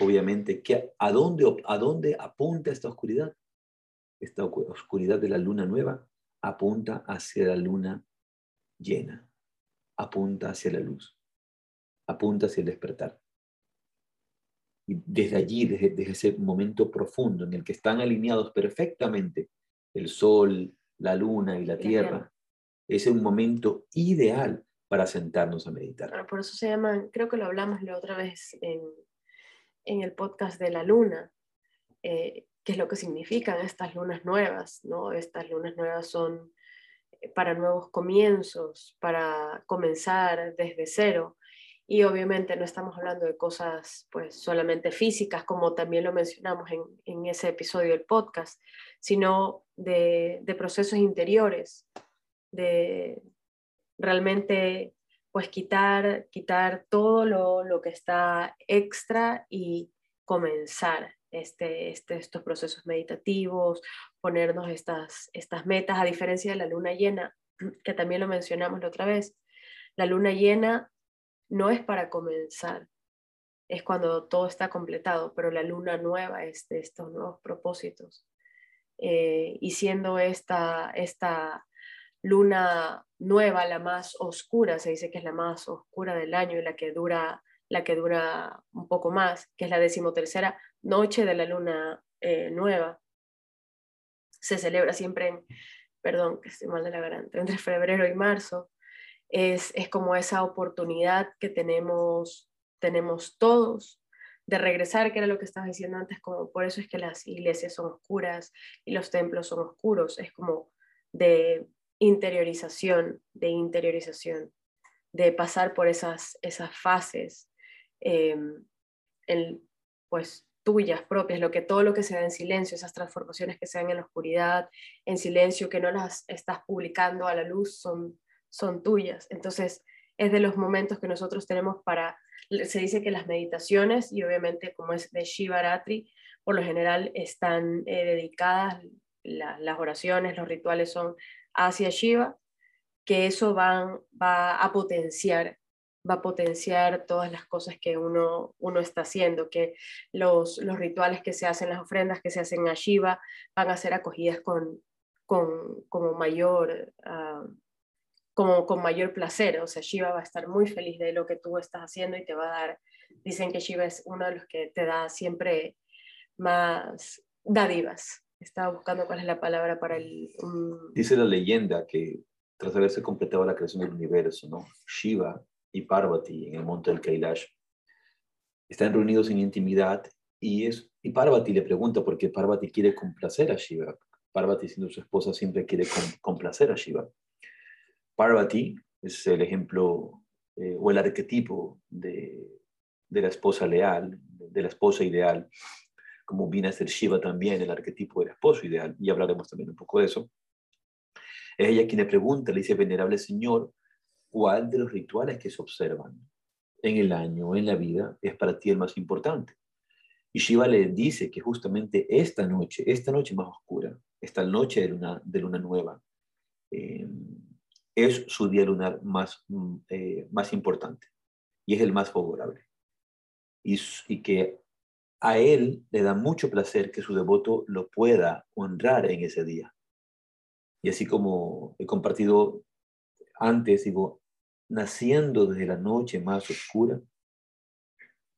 obviamente, a, dónde, ¿a dónde apunta esta oscuridad? Esta oscuridad de la luna nueva apunta hacia la luna llena, apunta hacia la luz, apunta hacia el despertar. Y desde allí, desde, ese momento profundo en el que están alineados perfectamente el sol, la luna y la tierra, es un momento ideal para sentarnos a meditar. por eso se llaman, creo que lo hablamos la otra vez en, en el podcast de la luna, eh, qué es lo que significan estas lunas nuevas, ¿no? Estas lunas nuevas son eh, para nuevos comienzos, para comenzar desde cero. Y obviamente no estamos hablando de cosas pues solamente físicas, como también lo mencionamos en, en ese episodio del podcast, sino de, de procesos interiores, de realmente pues quitar, quitar todo lo, que está extra y comenzar este, este, estos procesos meditativos, ponernos estas, estas metas, a diferencia de la luna llena, *clears throat* que también lo mencionamos la otra vez. La luna llena no es para comenzar, es cuando todo está completado, pero la luna nueva es de estos nuevos propósitos. Eh, y siendo esta, esta luna nueva, la más oscura, se dice que es la más oscura del año y la que dura, la que dura un poco más, que es la decimotercera noche de la luna eh, nueva. Se celebra siempre en, perdón, que estoy mal de la garganta, entre febrero y marzo. Es, es como esa oportunidad que tenemos, tenemos todos de regresar, que era lo que estabas diciendo antes, como por eso es que las iglesias son oscuras y los templos son oscuros, es como de interiorización, de interiorización, de pasar por esas, esas fases, em, pues tuyas propias, lo que todo lo que se da en silencio, esas transformaciones que se dan en la oscuridad, en silencio, que no las estás publicando a la luz, son, son tuyas. Entonces, es de los momentos que nosotros tenemos para, se dice que las meditaciones, y obviamente como es de Shivaratri, por lo general están eh, dedicadas, las oraciones, los rituales son hacia Shiva, que eso va, va a potenciar va a potenciar todas las cosas que uno, uno está haciendo, que los, los rituales que se hacen, las ofrendas que se hacen a Shiva van a ser acogidas con, con como mayor, ah, como, con mayor placer, o sea, Shiva va a estar muy feliz de lo que tú estás haciendo y te va a dar, dicen que Shiva es uno de los que te da siempre más dádivas, estaba buscando cuál es la palabra para el... Dice la leyenda que tras haberse completado la creación del universo, ¿no? Shiva y Parvati en el monte del Kailash están reunidos en intimidad y, es, y Parvati le pregunta por qué Parvati quiere complacer a Shiva. Parvati, siendo su esposa, siempre quiere complacer a Shiva. Parvati es el ejemplo eh, o el arquetipo de, de la esposa leal, de la esposa ideal como viene a ser Shiva también, el arquetipo del esposo ideal, y hablaremos también un poco de eso. Es ella quien le pregunta, le dice, venerable Señor, ¿cuál de los rituales que se observan en el año, en la vida, es para ti el más importante? Y Shiva le dice que justamente esta noche, esta noche más oscura, esta noche de luna, de luna nueva, eh, es su día lunar más, mm, eh, más importante y es el más favorable. y, y que a él le da mucho placer que su devoto lo pueda honrar en ese día. Y así como he compartido antes, digo, naciendo desde la noche más oscura,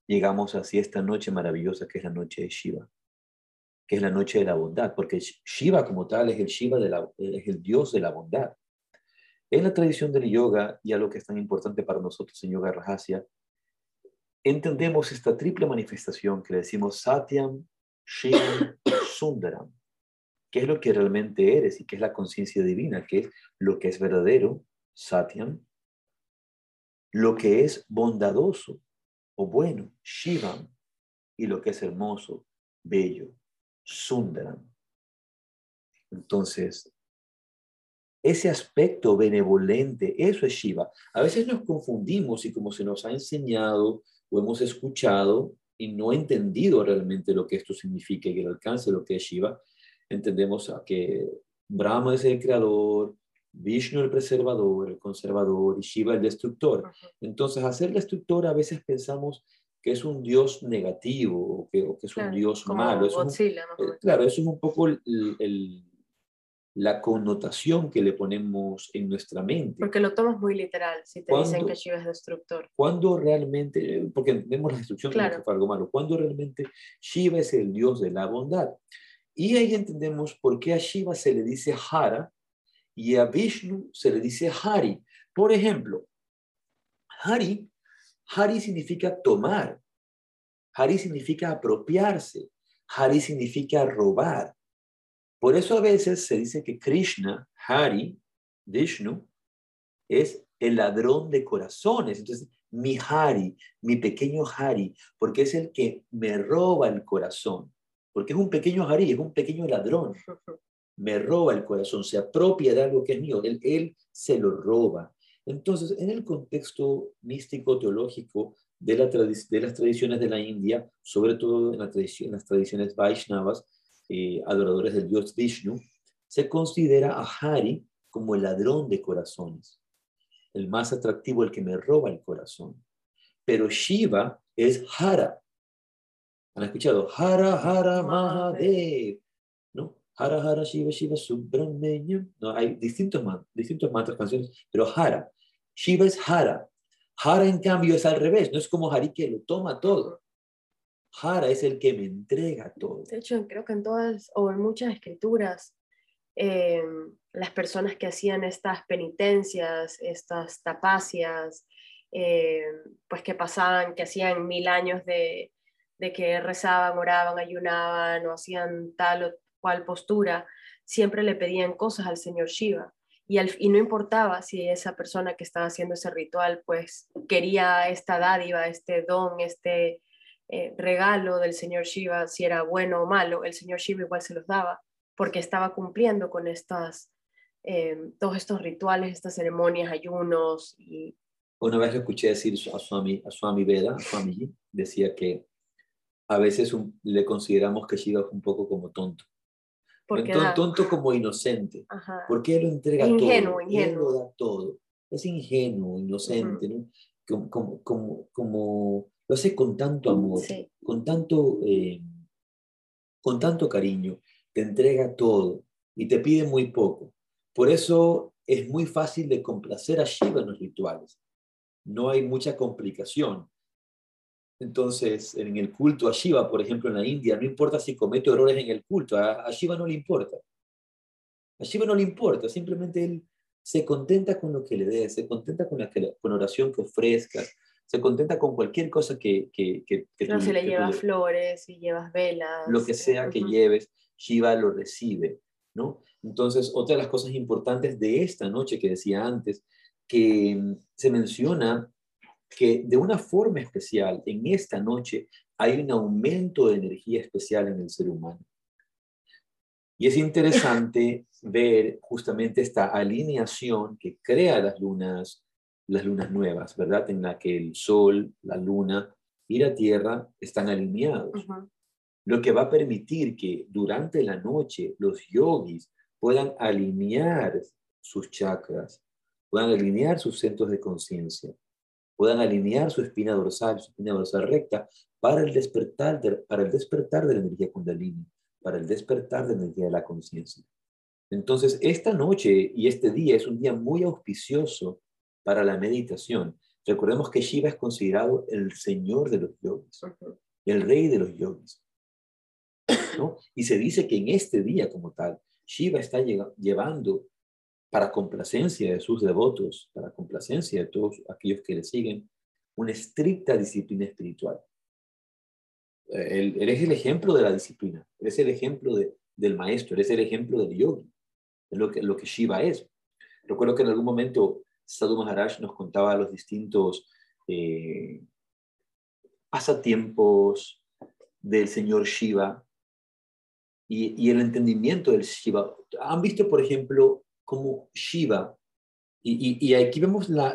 llegamos así esta noche maravillosa que es la noche de Shiva, que es la noche de la bondad, porque Shiva como tal es el Shiva de la, es el dios de la bondad. En la tradición del yoga y algo que es tan importante para nosotros en Yoga entendemos esta triple manifestación que le decimos Satyam, Shivam, Sundaram, que es lo que realmente eres y que es la conciencia divina, que es lo que es verdadero, Satyam, lo que es bondadoso o bueno, Shivam, y lo que es hermoso, bello, Sundaram. Entonces, ese aspecto benevolente, eso es Shiva. A veces nos confundimos y como se nos ha enseñado o hemos escuchado y no entendido realmente lo que esto significa y el alcance de lo que es Shiva, entendemos a que Brahma es el creador, Vishnu el preservador, el conservador y Shiva el destructor. Entonces, hacer destructor a veces pensamos que es un dios negativo o que, es un dios malo. Eh, claro, eso es un poco el la connotación que le ponemos en nuestra mente. Porque lo tomas muy literal si te dicen que Shiva es destructor. Cuando realmente, porque vemos la destrucción como algo malo, cuando realmente Shiva es el dios de la bondad. Y ahí entendemos por qué a Shiva se le dice Hara y a Vishnu se le dice Hari. Por ejemplo, Hari, Hari significa tomar, Hari significa apropiarse, Hari significa robar. Por eso a veces se dice que Krishna, Hari, Vishnu, es el ladrón de corazones. Entonces, mi Hari, mi pequeño Hari, porque es el que me roba el corazón. Porque es un pequeño Hari, es un pequeño ladrón. Me roba el corazón, se apropia de algo que es mío, él, él se lo roba. Entonces, en el contexto místico teológico de, la de las tradiciones de la India, sobre todo en, la tradición, en las tradiciones Vaishnavas, eh, adoradores del dios Vishnu, se considera a Hari como el ladrón de corazones, el más atractivo, el que me roba el corazón. Pero Shiva es Hara. ¿Han escuchado? Hara, Hara, Mahadev. ¿No? Hara, Hara, Shiva, Shiva, Subramanyam. No, hay distintos, distintos mantras, canciones, pero Hara. Shiva es Hara. Hara, en cambio, es al revés. No es como Hari que lo toma todo. Hara es el que me entrega todo. De hecho, creo que en todas o en muchas escrituras, eh, las personas que hacían estas penitencias, estas tapacias, eh, pues que pasaban, que hacían mil años de, de que rezaban, oraban, ayunaban o hacían tal o cual postura, siempre le pedían cosas al Señor Shiva. Y, al, y, no importaba si esa persona que estaba haciendo ese ritual, pues quería esta dádiva, este don, este, eh, regalo del señor Shiva, si era bueno o malo, el señor Shiva igual se los daba, porque estaba cumpliendo con estas, eh, todos estos rituales, estas ceremonias, ayunos. Y... Una vez escuché decir a Swami, a Swami Veda, a Swami decía que a veces le consideramos que Shiva es un poco como tonto. Entonces, tonto como inocente. Porque él lo entrega todo. Él lo da todo. Es ingenuo, inocente, ¿no? Como, como, como, lo hace con tanto amor, con, tanto, eh, con tanto cariño, te entrega todo y te pide muy poco. Por eso es muy fácil de complacer a Shiva en los rituales. No hay mucha complicación. Entonces, en el culto a Shiva, por ejemplo, en la India, no importa si comete errores en el culto, a, Shiva no le importa. A Shiva no le importa, simplemente él se contenta con lo que le des, se contenta con la, con oración que ofrezcas, se contenta con cualquier cosa que... que, que, no, se le llevas flores y llevas velas. Lo que sea que lleves, Shiva lo recibe, ¿no? Entonces, otra de las cosas importantes de esta noche que decía antes, que mm, se menciona que de una forma especial en esta noche hay un aumento de energía especial en el ser humano. Y es interesante ver justamente esta alineación que crea las lunas las lunas nuevas, ¿verdad? En la que el sol, la luna y la tierra están alineados. Lo que va a permitir que durante la noche los yogis puedan alinear sus chakras, puedan alinear sus centros de conciencia puedan alinear su espina dorsal, su espina dorsal recta, para el despertar de, para el despertar de la energía kundalini, para el despertar de la energía de la conciencia. Entonces, esta noche y este día es un día muy auspicioso para la meditación. Recordemos que Shiva es considerado el señor de los yogis, el rey de los yogis. ¿no? Y se dice que en este día como tal, Shiva está llevando para complacencia de sus devotos, para complacencia de todos aquellos que le siguen, una estricta disciplina espiritual. Él, es el ejemplo de la disciplina, es el ejemplo de, del maestro, es el ejemplo del yogi, es lo que, lo que Shiva es. Recuerdo que en algún momento Sadhu Maharaj nos contaba los distintos eh, pasatiempos del señor Shiva y, el entendimiento del Shiva. Han visto, por ejemplo, cómo Shiva, y, aquí vemos la,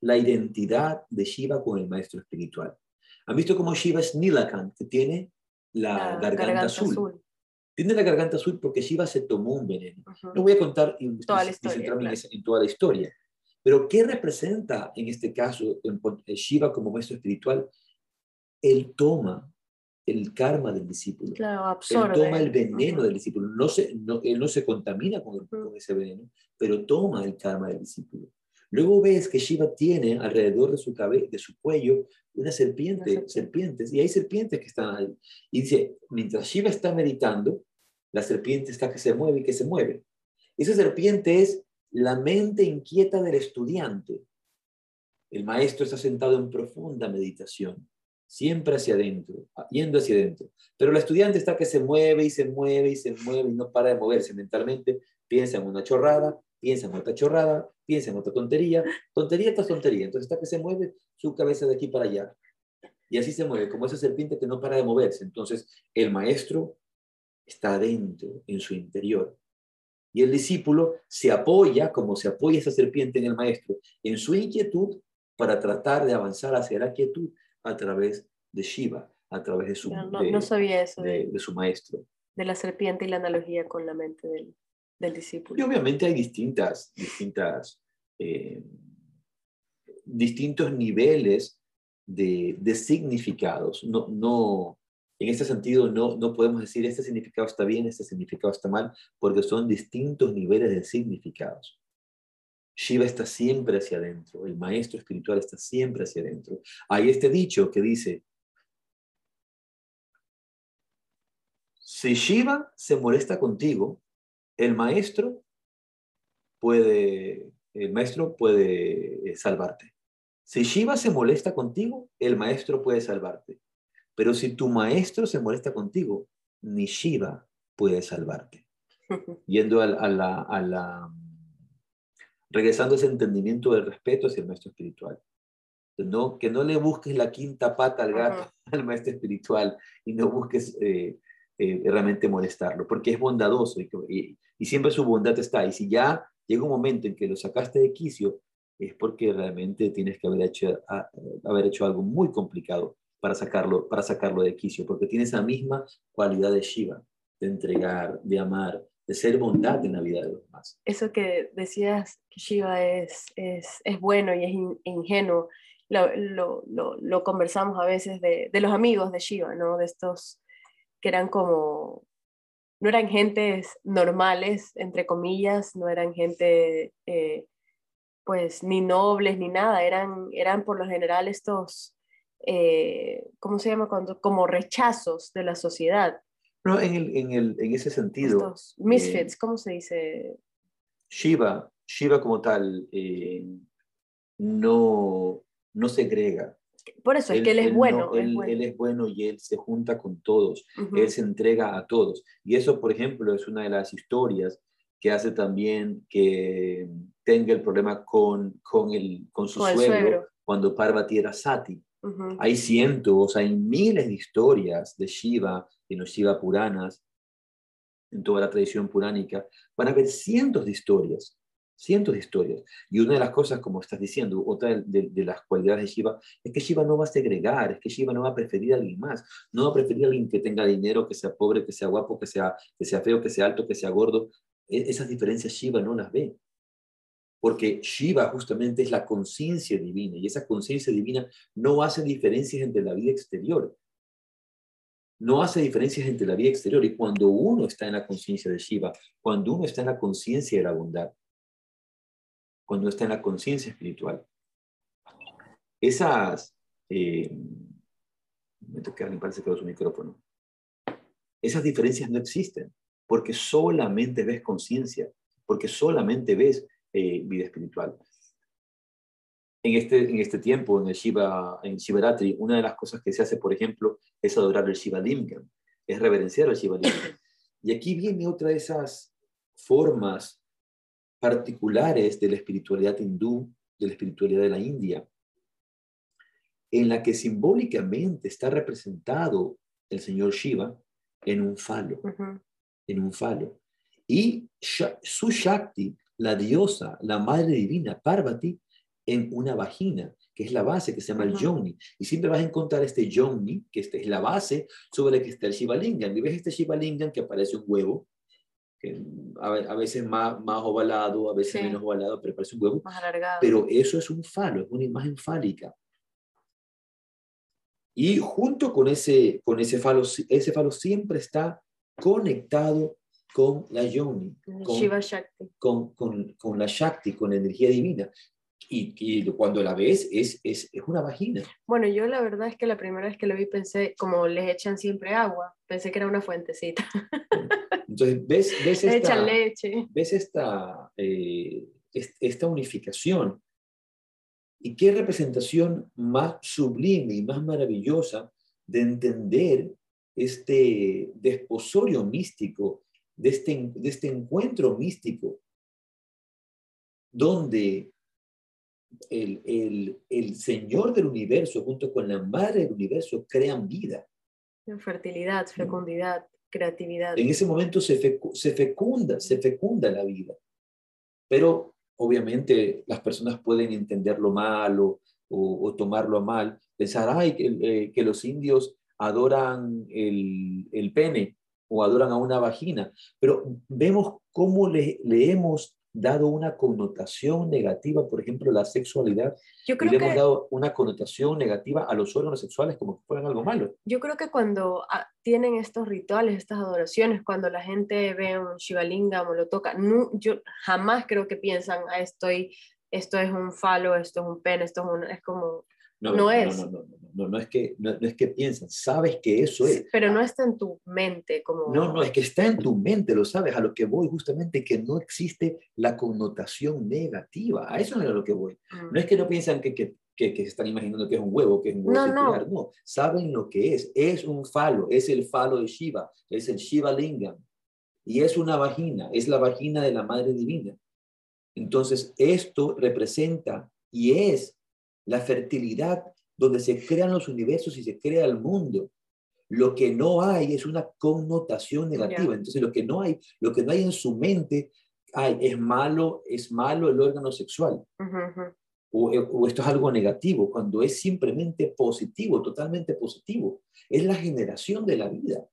la, identidad de Shiva con el maestro espiritual. Han visto cómo Shiva es Nilakant, que tiene la, garganta, azul. Tiene la garganta azul porque Shiva se tomó un veneno. No voy a contar y, toda la historia, en, toda la historia. Pero ¿qué representa en este caso en, Shiva como maestro espiritual? Él toma el karma del discípulo. Claro, absorbe. Él toma el veneno del discípulo. No se, no, él no se contamina con, ese veneno, pero toma el karma del discípulo. Luego ves que Shiva tiene alrededor de su cabeza, de su cuello, una serpiente, serpientes, y hay serpientes que están ahí. Y dice, mientras Shiva está meditando, la serpiente está que se mueve y que se mueve. Esa serpiente es la mente inquieta del estudiante. El maestro está sentado en profunda meditación siempre hacia adentro, yendo hacia adentro. Pero el estudiante está que se mueve y se mueve y se mueve y no para de moverse mentalmente, piensa en una chorrada, piensa en otra chorrada, piensa en otra tontería, tontería tras tontería. Entonces está que se mueve su cabeza de aquí para allá. Y así se mueve, como esa serpiente que no para de moverse. Entonces el maestro está adentro, en su interior. Y el discípulo se apoya, como se apoya esa serpiente en el maestro, en su inquietud para tratar de avanzar hacia la quietud a través de Shiva, a través de su, no, sabía eso de, su maestro. De la serpiente y la analogía con la mente del, del discípulo. Y obviamente hay distintas, distintas, eh, distintos niveles de, de, significados. No, no, en este sentido, no, no podemos decir este significado está bien, este significado está mal, porque son distintos niveles de significados. Shiva está siempre hacia adentro, el maestro espiritual está siempre hacia adentro. Hay este dicho que dice, si Shiva se molesta contigo, el maestro puede, el maestro puede eh, salvarte. Si Shiva se molesta contigo, el maestro puede salvarte. Pero si tu maestro se molesta contigo, ni Shiva puede salvarte. *laughs* Yendo a la regresando a ese entendimiento del respeto hacia el maestro espiritual. No, que no le busques la quinta pata al gato, *laughs* al maestro espiritual, y no busques eh, eh, realmente molestarlo, porque es bondadoso y, y, siempre su bondad está. Y si ya llega un momento en que lo sacaste de quicio, es porque realmente tienes que haber hecho, haber hecho algo muy complicado para sacarlo, para sacarlo de quicio, porque tiene esa misma cualidad de Shiva, de entregar, de amar, de ser bondad en la vida de los demás. Eso que decías que Shiva es, es, es bueno y es ingenuo, lo, lo, lo, conversamos a veces de, de, los amigos de Shiva, ¿no? De estos que eran como, no eran gentes normales, entre comillas, no eran gente, eh, pues, ni nobles ni nada, eran, eran por lo general estos, eh, ¿cómo se llama? Cuando, como rechazos de la sociedad no, en, el, en, el, en ese sentido. misfits, ¿cómo se dice? Shiva, Shiva como tal, eh, no, no segrega. Por eso es que él es, bueno, él, es bueno. y él se junta con todos, él se entrega a todos. Y eso, por ejemplo, es una de las historias que hace también que tenga el problema con, con, el, con su suegro, cuando Parvati era Sati. Hay cientos, hay miles de historias de Shiva en los Shiva Puranas, en toda la tradición puránica, van a haber cientos de historias, cientos de historias. Y una de las cosas, como estás diciendo, otra de, las cualidades de Shiva, es que Shiva no va a segregar, es que Shiva no va a preferir a alguien más, no va a preferir a alguien que tenga dinero, que sea pobre, que sea guapo, que sea, que sea feo, que sea alto, que sea gordo. E, esas diferencias Shiva no las ve. porque Shiva justamente es la conciencia divina y esa conciencia divina no hace diferencias entre la vida exterior. No hace diferencias entre la vida exterior y cuando uno está en la conciencia de Shiva, cuando uno está en la conciencia de la bondad, cuando está en la conciencia espiritual, esas... Eh, me toca, me parece que su micrófono. Esas diferencias no existen porque solamente ves conciencia, porque solamente ves eh, vida espiritual. En este, en este tiempo, en el Shiva, en Shivaratri, una de las cosas que se hace, por ejemplo, es adorar el Shiva Lingam, es reverenciar al Shiva Lingam. Y aquí viene otra de esas formas particulares de la espiritualidad hindú, de la espiritualidad de la India, en la que simbólicamente está representado el señor Shiva en un falo, en un falo. Y su Shakti la diosa, la madre divina, Parvati, en una vagina, que es la base que se llama el yoni. Y siempre vas a encontrar este yoni, que este es la base sobre la que está el Shivalingam. Y ves este Shivalingam que aparece un huevo, a, veces más, más ovalado, a veces menos ovalado, pero parece un huevo. Pero eso es un falo, es una imagen fálica. Y junto con ese, con ese falo, ese falo siempre está conectado con la yoni, con, Shiva Shakti. Con, con, la Shakti, con la energía divina. Y, y, cuando la ves es, es, es, una vagina. Bueno, yo la verdad es que la primera vez que lo vi pensé, como les echan siempre agua, pensé que era una fuentecita. Entonces, ves, ves esta, leche. Ves esta, eh, esta unificación. Y qué representación más sublime y más maravillosa de entender este desposorio místico de este, de este encuentro místico, donde el, el, el, Señor del universo junto con la Madre del universo crean vida. Fertilidad, fecundidad, creatividad. En ese momento se, fecunda, se fecunda la vida. Pero obviamente las personas pueden entenderlo mal o, o, tomarlo mal, pensar, ay, que, eh, que los indios adoran el, el, pene o adoran a una vagina, pero vemos cómo le, le hemos dado una connotación negativa, por ejemplo, la sexualidad, yo creo y le que, hemos dado una connotación negativa a los órganos sexuales como que fueran algo malo. Yo creo que cuando ah, tienen estos rituales, estas adoraciones, cuando la gente ve un Shivalingam o lo toca, no, yo jamás creo que piensan, ah, estoy, esto es un falo, esto es un pene, esto es un, es como, no, no, es. No, no, no, no, es que, no, es que piensan, sabes que eso es. Pero no está en tu mente como... No, no, es que está en tu mente, lo sabes, a lo que voy justamente, que no existe la connotación negativa, a eso es a lo que voy. No es que no piensan que, que, que, se están imaginando que es un huevo, que es un huevo no, circular, no. saben lo que es, es un falo, es el falo de Shiva, es el Shiva Lingam, y es una vagina, es la vagina de la Madre Divina. Entonces, esto representa y es la fertilidad donde se crean los universos y se crea el mundo. Lo que no hay es una connotación negativa. Entonces, lo que no hay, lo que no hay en su mente, ay, es malo, es malo el órgano sexual. o, o, esto es algo negativo, cuando es simplemente positivo, totalmente positivo. Es la generación de la vida.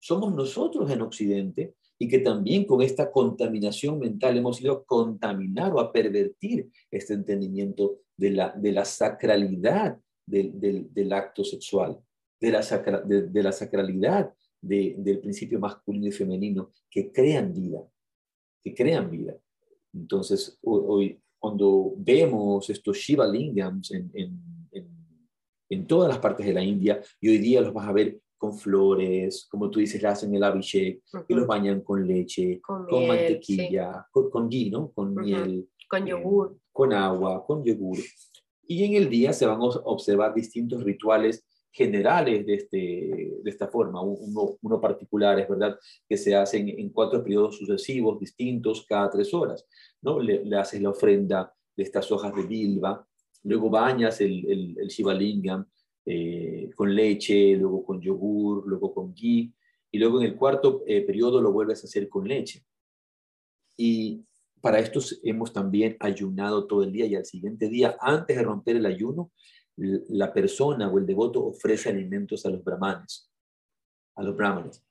Somos nosotros en Occidente y que también con esta contaminación mental hemos ido a contaminar o a pervertir este entendimiento de la, de la sacralidad del, del, del acto sexual, de la, sacra, de, la sacralidad del principio masculino y femenino que crean vida, que crean vida. Entonces, hoy, cuando vemos estos Shiva Lingams en, en, en, en todas las partes de la India, y hoy día los vas a ver con flores, como tú dices, le hacen el abhishek, uh -huh. y los bañan con leche, con, con miel, mantequilla, sí. con, con ghee, ¿no? Con uh -huh. miel. Con yogur. Eh, con agua, con yogur. Y en el día se van a observar distintos rituales generales de, este, de esta forma, uno, uno particular, es verdad, que se hacen en cuatro periodos sucesivos distintos cada tres horas, ¿no? Le, le haces la ofrenda de estas hojas de bilba, luego bañas el, el, el Shivalingam, eh, con leche, luego con yogur, luego con ghee, y luego en el cuarto eh, periodo lo vuelves a hacer con leche. Y para esto hemos también ayunado todo el día y al siguiente día, antes de romper el ayuno, la persona o el devoto ofrece alimentos a los brahmanes, a los brahmanes.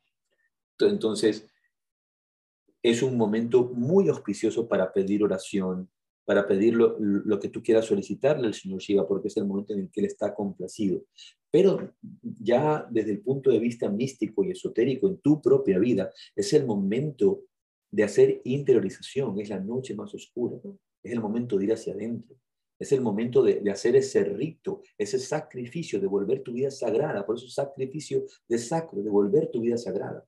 Entonces, es un momento muy auspicioso para pedir oración, para pedir lo, que tú quieras solicitarle al Señor Shiva, porque es el momento en el que Él está complacido. Pero ya desde el punto de vista místico y esotérico en tu propia vida, es el momento de hacer interiorización, es la noche más oscura, es el momento de ir hacia adentro, es el momento de, de hacer ese rito, ese sacrificio, de volver tu vida sagrada, por eso sacrificio de sacro, de volver tu vida sagrada,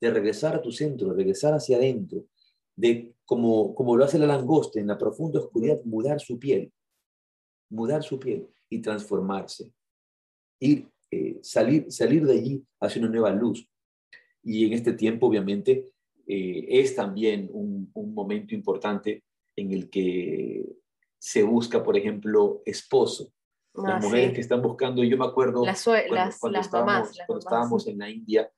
de regresar a tu centro, de regresar hacia adentro, de como, como lo hace la langosta en la profunda oscuridad, mudar su piel, mudar su piel y transformarse, ir, eh, salir, salir de allí hacia una nueva luz. Y en este tiempo, obviamente, eh, es también un, un, momento importante en el que se busca, por ejemplo, esposo. las ah, mujeres que están buscando, yo me acuerdo las, cuando, las, cuando, las estábamos, mamás, cuando estábamos en la India,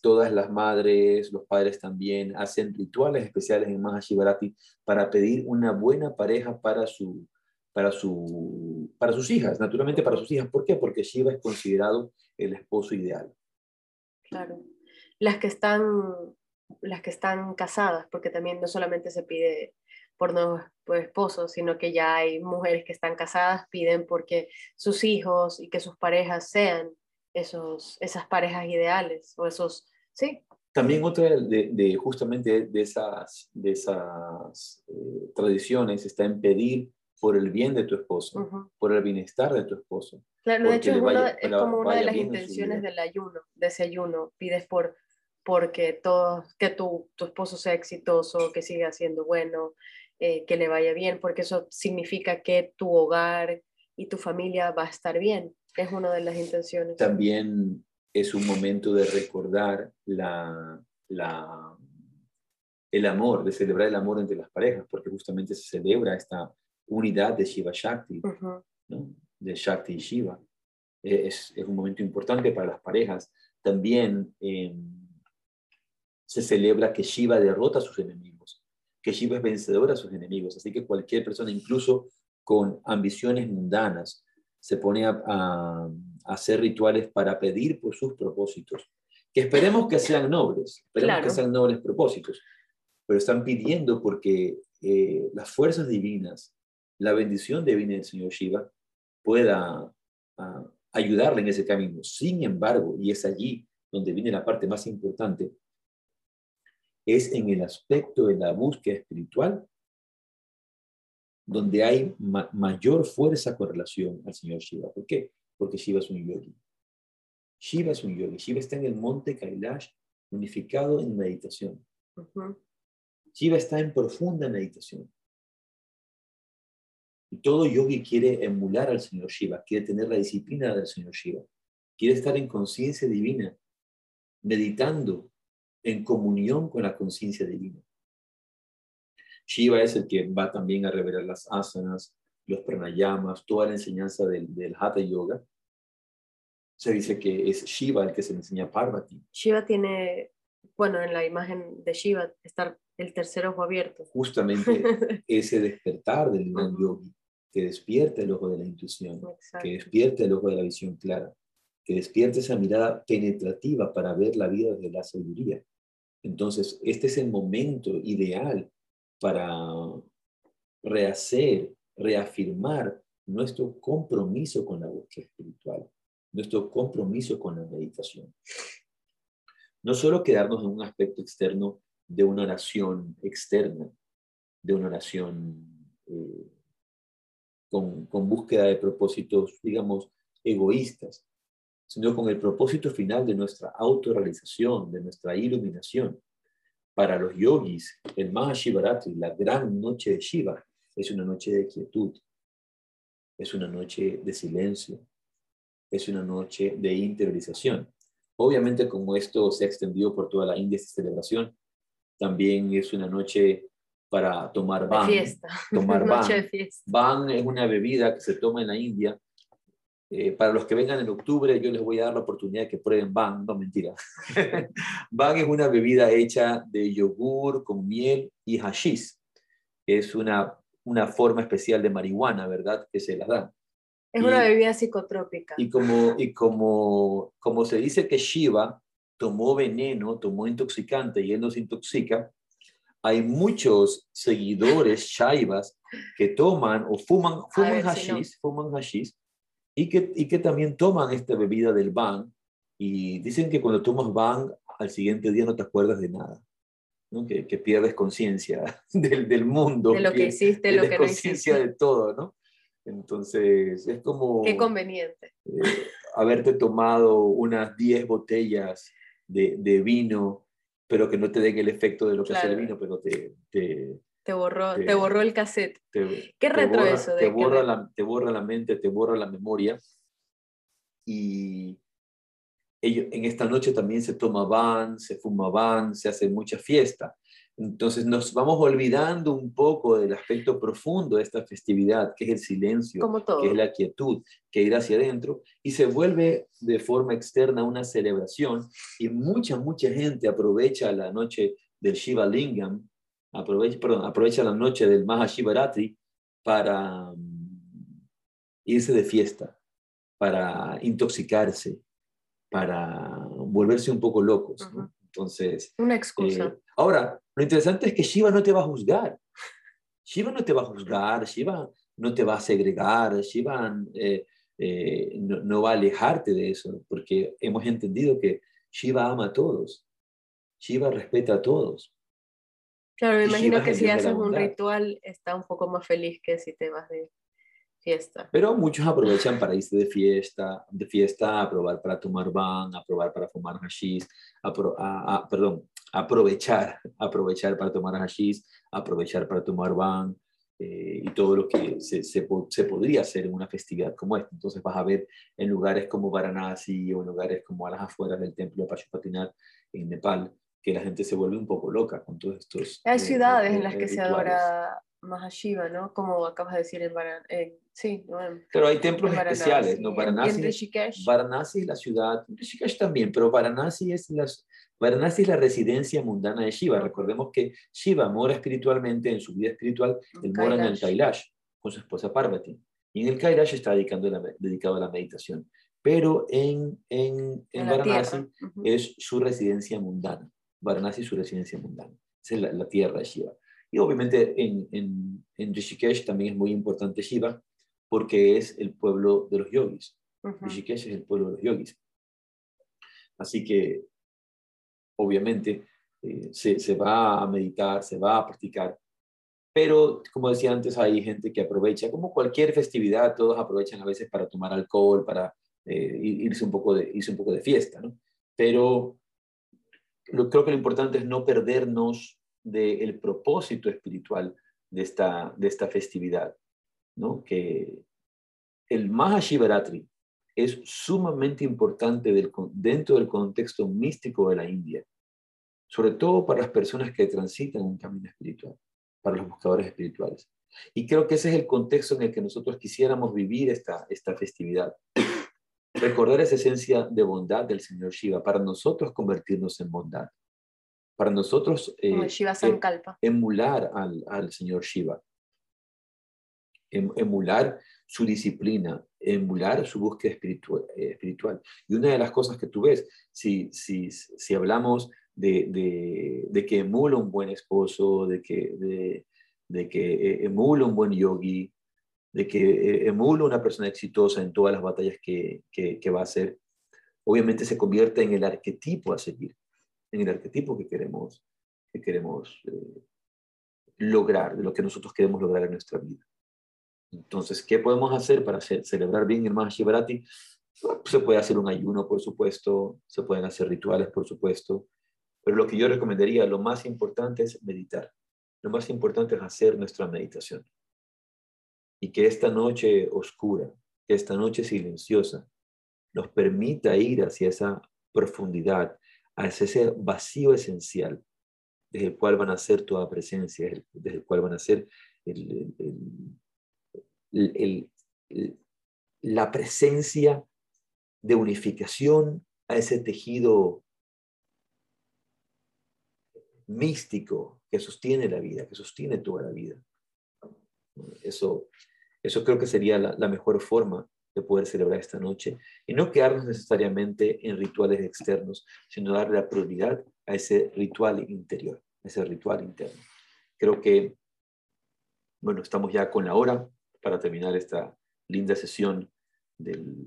todas las madres, los padres también hacen rituales especiales en Mahashivarati para pedir una buena pareja para, su, para, su, para sus hijas, naturalmente para sus hijas. ¿Por qué? Porque Shiva es considerado el esposo ideal. Claro. Las que están, las que están casadas, porque también no solamente se pide por nuevos esposos, sino que ya hay mujeres que están casadas, piden porque sus hijos y que sus parejas sean esos, esas parejas ideales o esos, sí. También otra de, de justamente de esas, de esas eh, tradiciones está en pedir por el bien de tu esposo, por el bienestar de tu esposo. Claro, de hecho es, es como una de las intenciones del ayuno, de ese ayuno, pides por porque todo, que tu, tu esposo sea exitoso, que siga siendo bueno, eh, que le vaya bien, porque eso significa que tu hogar y tu familia va a estar bien. Es una de las intenciones. También es un momento de recordar la, la, el amor, de celebrar el amor entre las parejas, porque justamente se celebra esta unidad de Shiva Shakti, ¿no? de Shakti y Shiva. Es, es, un momento importante para las parejas. También em, se celebra que Shiva derrota a sus enemigos, que Shiva es vencedor a sus enemigos. Así que cualquier persona, incluso con ambiciones mundanas, se pone a, hacer rituales para pedir por sus propósitos, que esperemos que sean nobles, esperemos que sean nobles propósitos, pero están pidiendo porque eh, las fuerzas divinas, la bendición divina del Señor Shiva pueda ayudarle en ese camino. Sin embargo, y es allí donde viene la parte más importante, es en el aspecto de la búsqueda espiritual donde hay mayor fuerza con relación al señor Shiva. ¿Por qué? Porque Shiva es un yogi. Shiva es un yogi. Shiva está en el monte Kailash unificado en meditación. Shiva está en profunda meditación. Y todo yogi quiere emular al señor Shiva, quiere tener la disciplina del señor Shiva, quiere estar en conciencia divina, meditando en comunión con la conciencia divina. Shiva es el que va también a revelar las asanas, los pranayamas, toda la enseñanza del, del Hatha Yoga. Se dice que es Shiva el que se le enseña a Parvati. Shiva tiene, bueno, en la imagen de Shiva está el tercer ojo abierto. Justamente *laughs* ese despertar del gran yogi, que despierta el ojo de la intuición, que despierta el ojo de la visión clara, que despierta esa mirada penetrativa para ver la vida desde la sabiduría. Entonces, este es el momento ideal para rehacer, reafirmar nuestro compromiso con la búsqueda espiritual, nuestro compromiso con la meditación. No solo quedarnos en un aspecto externo de una oración externa, de una oración eh, con, con búsqueda de propósitos, digamos, egoístas, sino con el propósito final de nuestra autorrealización, de nuestra iluminación, para los yogis, el Mahashivaratri, la gran noche de Shiva, es una noche de quietud, es una noche de silencio, es una noche de interiorización. Obviamente, como esto se ha extendido por toda la India, esta celebración, también es una noche para tomar ban. fiesta. *laughs* Tomar noche de fiesta. Ban es una bebida que se toma en la India eh, para los que vengan en octubre, yo les voy a dar la oportunidad de que prueben Bang, no mentira. *laughs* Bang es una bebida hecha de yogur con miel y hashish. Es una, una forma especial de marihuana, ¿verdad? Que se la dan. Es una bebida psicotrópica. Y como, y como, como se dice que Shiva tomó veneno, tomó intoxicante y él nos intoxica, hay muchos seguidores shaivas que toman o fuman, fuman si hashish, fuman hashish y que, y que también toman esta bebida del ban y dicen que cuando tomas ban al siguiente día no te acuerdas de nada, ¿no? que, que pierdes conciencia *laughs* del, del mundo, De lo que pier- hiciste, lo que no conciencia hiciste. de todo, ¿no? Entonces es como Qué conveniente. eh, haberte tomado unas 10 botellas de, de vino, pero que no te den el efecto de lo que hace el Claro. vino, pero te, te, Te borró, te borró el cassette. te, Qué retro borra, eso de te borra, la, te borra la mente, te borra la memoria. Y ello- en esta noche también se toma van, se fuma van, se hace mucha fiesta. Entonces nos vamos olvidando un poco del aspecto profundo de esta festividad, que es el silencio, Como todo. que es la quietud, que ir hacia adentro, y se vuelve de forma externa una celebración, y mucha, mucha gente aprovecha la noche del Shiva Lingam, aprovecha, perdón, aprovecha la noche del Mahashivaratri para mm, irse de fiesta, para intoxicarse, para volverse un poco locos. Entonces, Una eh, excusa. ahora, lo interesante es que Shiva no te va a juzgar. Shiva no te va a juzgar, Shiva no te va a segregar, Shiva eh, eh, no, no va a alejarte de eso, porque hemos entendido que Shiva ama a todos. Shiva respeta a todos. Claro, me imagino que si haces un ritual está un poco más feliz que si te vas de fiesta. Pero muchos aprovechan para irse de fiesta, de fiesta, a probar para tomar van, a probar para fumar hashish, a a- a- perdón, aprovechar, *laughs* aprovechar para tomar hashish, aprovechar para tomar van eh, y todo lo que se, se, se podría hacer en una festividad como esta. Entonces vas a ver en lugares como Varanasi o en lugares como a las afueras del templo de Pashupatinath en Nepal, que la gente se vuelve un poco loca con todos estos. Hay eh, ciudades eh, en las que se rituales. adora Mahashiva, ¿no? Como acabas de decir en Varanasi. sí, ¿no? En- Claro, hay templos Varanasi. especiales, ¿no? Varanasi, Rishikesh. Varanasi es la ciudad, Rishikesh también, pero Varanasi es, la, Varanasi es la residencia mundana de Shiva. Recordemos que Shiva mora espiritualmente, en su vida espiritual, él mora en el Kailash. Con su esposa Parvati. Y en el Kailash está dedicando la- dedicado a la meditación. Pero en, en, en Varanasi tierra. Ujú. es su residencia mundana. Varanasi su residencia mundana. Esa es la, la tierra de Shiva. Y obviamente en, en, en Rishikesh también es muy importante Shiva porque es el pueblo de los yogis. Ujú. Rishikesh es el pueblo de los yogis. Así que, obviamente, eh, se, se va a meditar, se va a practicar. Pero, como decía antes, hay gente que aprovecha, como cualquier festividad, todos aprovechan a veces para tomar alcohol, para eh, ir- irse, un poco de, irse un poco de fiesta, ¿no? Pero lo, creo que lo importante es no perdernos del propósito espiritual de esta, de esta festividad, ¿no? Que el Mahashivaratri es sumamente importante dentro del contexto místico de la India, sobre todo para las personas que transitan un camino espiritual, para los buscadores espirituales. Y creo que ese es el contexto en el que nosotros quisiéramos vivir esta, esta festividad. Recordar esa esencia de bondad del Señor Shiva, para nosotros convertirnos en bondad, para nosotros eh, Como el Shiva eh, Sankalpa. emular al, al señor Shiva, Em- emular su disciplina, emular su búsqueda espiritual, espiritual. Y una de las cosas que tú ves, si, si, si hablamos de, de, de que emula un buen esposo, de que, de, de que eh, emula un buen yogi, de que eh, emula una persona exitosa en todas las batallas que, que, va a hacer, obviamente se convierte en el arquetipo a seguir, en el arquetipo que queremos, que queremos eh, lograr, de lo que nosotros queremos lograr en nuestra vida. Entonces, ¿qué podemos hacer para ce- celebrar bien el Mahashivaratri? Bueno, Se puede hacer un ayuno, por supuesto, se pueden hacer rituales, por supuesto, pero lo que yo recomendaría, lo más importante es meditar. Lo más importante es hacer nuestra meditación. Y que esta noche oscura, que esta noche silenciosa, nos permita ir hacia esa profundidad, hacia ese vacío esencial, desde el cual van a ser toda presencia, desde el cual van a ser la presencia de unificación a ese tejido místico que sostiene la vida, que sostiene toda la vida. Eso, eso creo que sería la, mejor forma de poder celebrar esta noche y no quedarnos necesariamente en rituales externos, sino darle la prioridad a ese ritual interior. ese ritual interno. Creo que, bueno, estamos ya con la hora para terminar esta linda sesión del,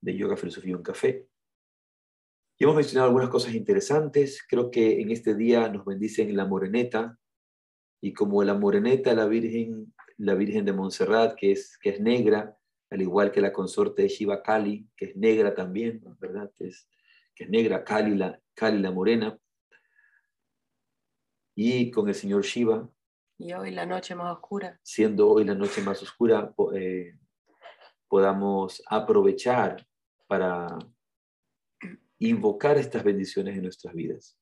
de Yoga, Filosofía y un Café. Y hemos mencionado algunas cosas interesantes. Creo que en este día nos bendicen la moreneta. Y como la moreneta, la Virgen, la Virgen de Montserrat, que es, que es negra, al igual que la consorte de Shiva Kali, que es negra también, ¿verdad? Que es, que es negra, Kali la, Kali la morena. Y con el señor Shiva. Y hoy la noche más oscura. Siendo hoy la noche más oscura, eh, podamos aprovechar para invocar estas bendiciones en nuestras vidas.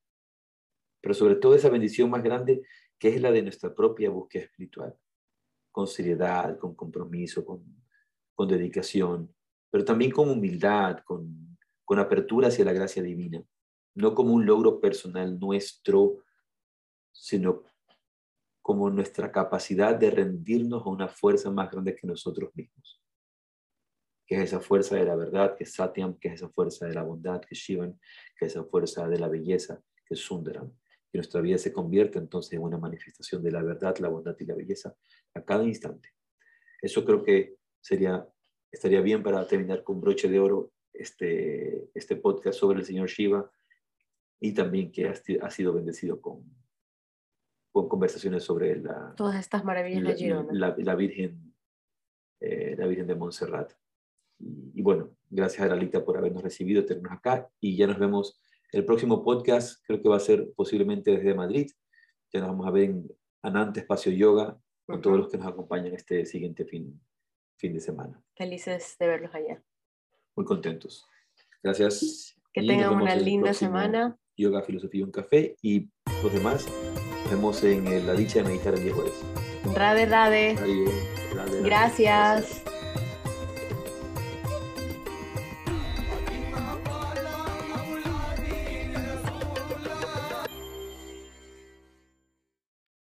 Pero sobre todo esa bendición más grande que es la de nuestra propia búsqueda espiritual, con seriedad, con compromiso, con, con dedicación, pero también con humildad, con, con apertura hacia la gracia divina, no como un logro personal nuestro, sino como nuestra capacidad de rendirnos a una fuerza más grande que nosotros mismos que es esa fuerza de la verdad, que es Satyam, que es esa fuerza de la bondad, que es Shivan, que es esa fuerza de la belleza, que es Sundaram. Que nuestra vida se convierte entonces en una manifestación de la verdad, la bondad y la belleza a cada instante. Eso creo que sería, estaría bien para terminar con broche de oro este, este podcast sobre el señor Shiva y también que ha, sido bendecido con, con conversaciones sobre la... Todas estas maravillas de Girona. La, Virgen, eh, la Virgen de Montserrat. Y, bueno, gracias a Aralita por habernos recibido, tenernos acá y ya nos vemos el próximo podcast, creo que va a ser posiblemente desde Madrid. Ya nos vamos a ver en Anante Espacio Yoga con todos los que nos acompañan este siguiente fin, fin de semana. Felices de verlos allá. Muy contentos. Gracias. Que tengan una linda semana. Yoga, filosofía y un café. Y los demás, nos vemos en la dicha de meditar en 10 jueves. Rade, rade. Gracias.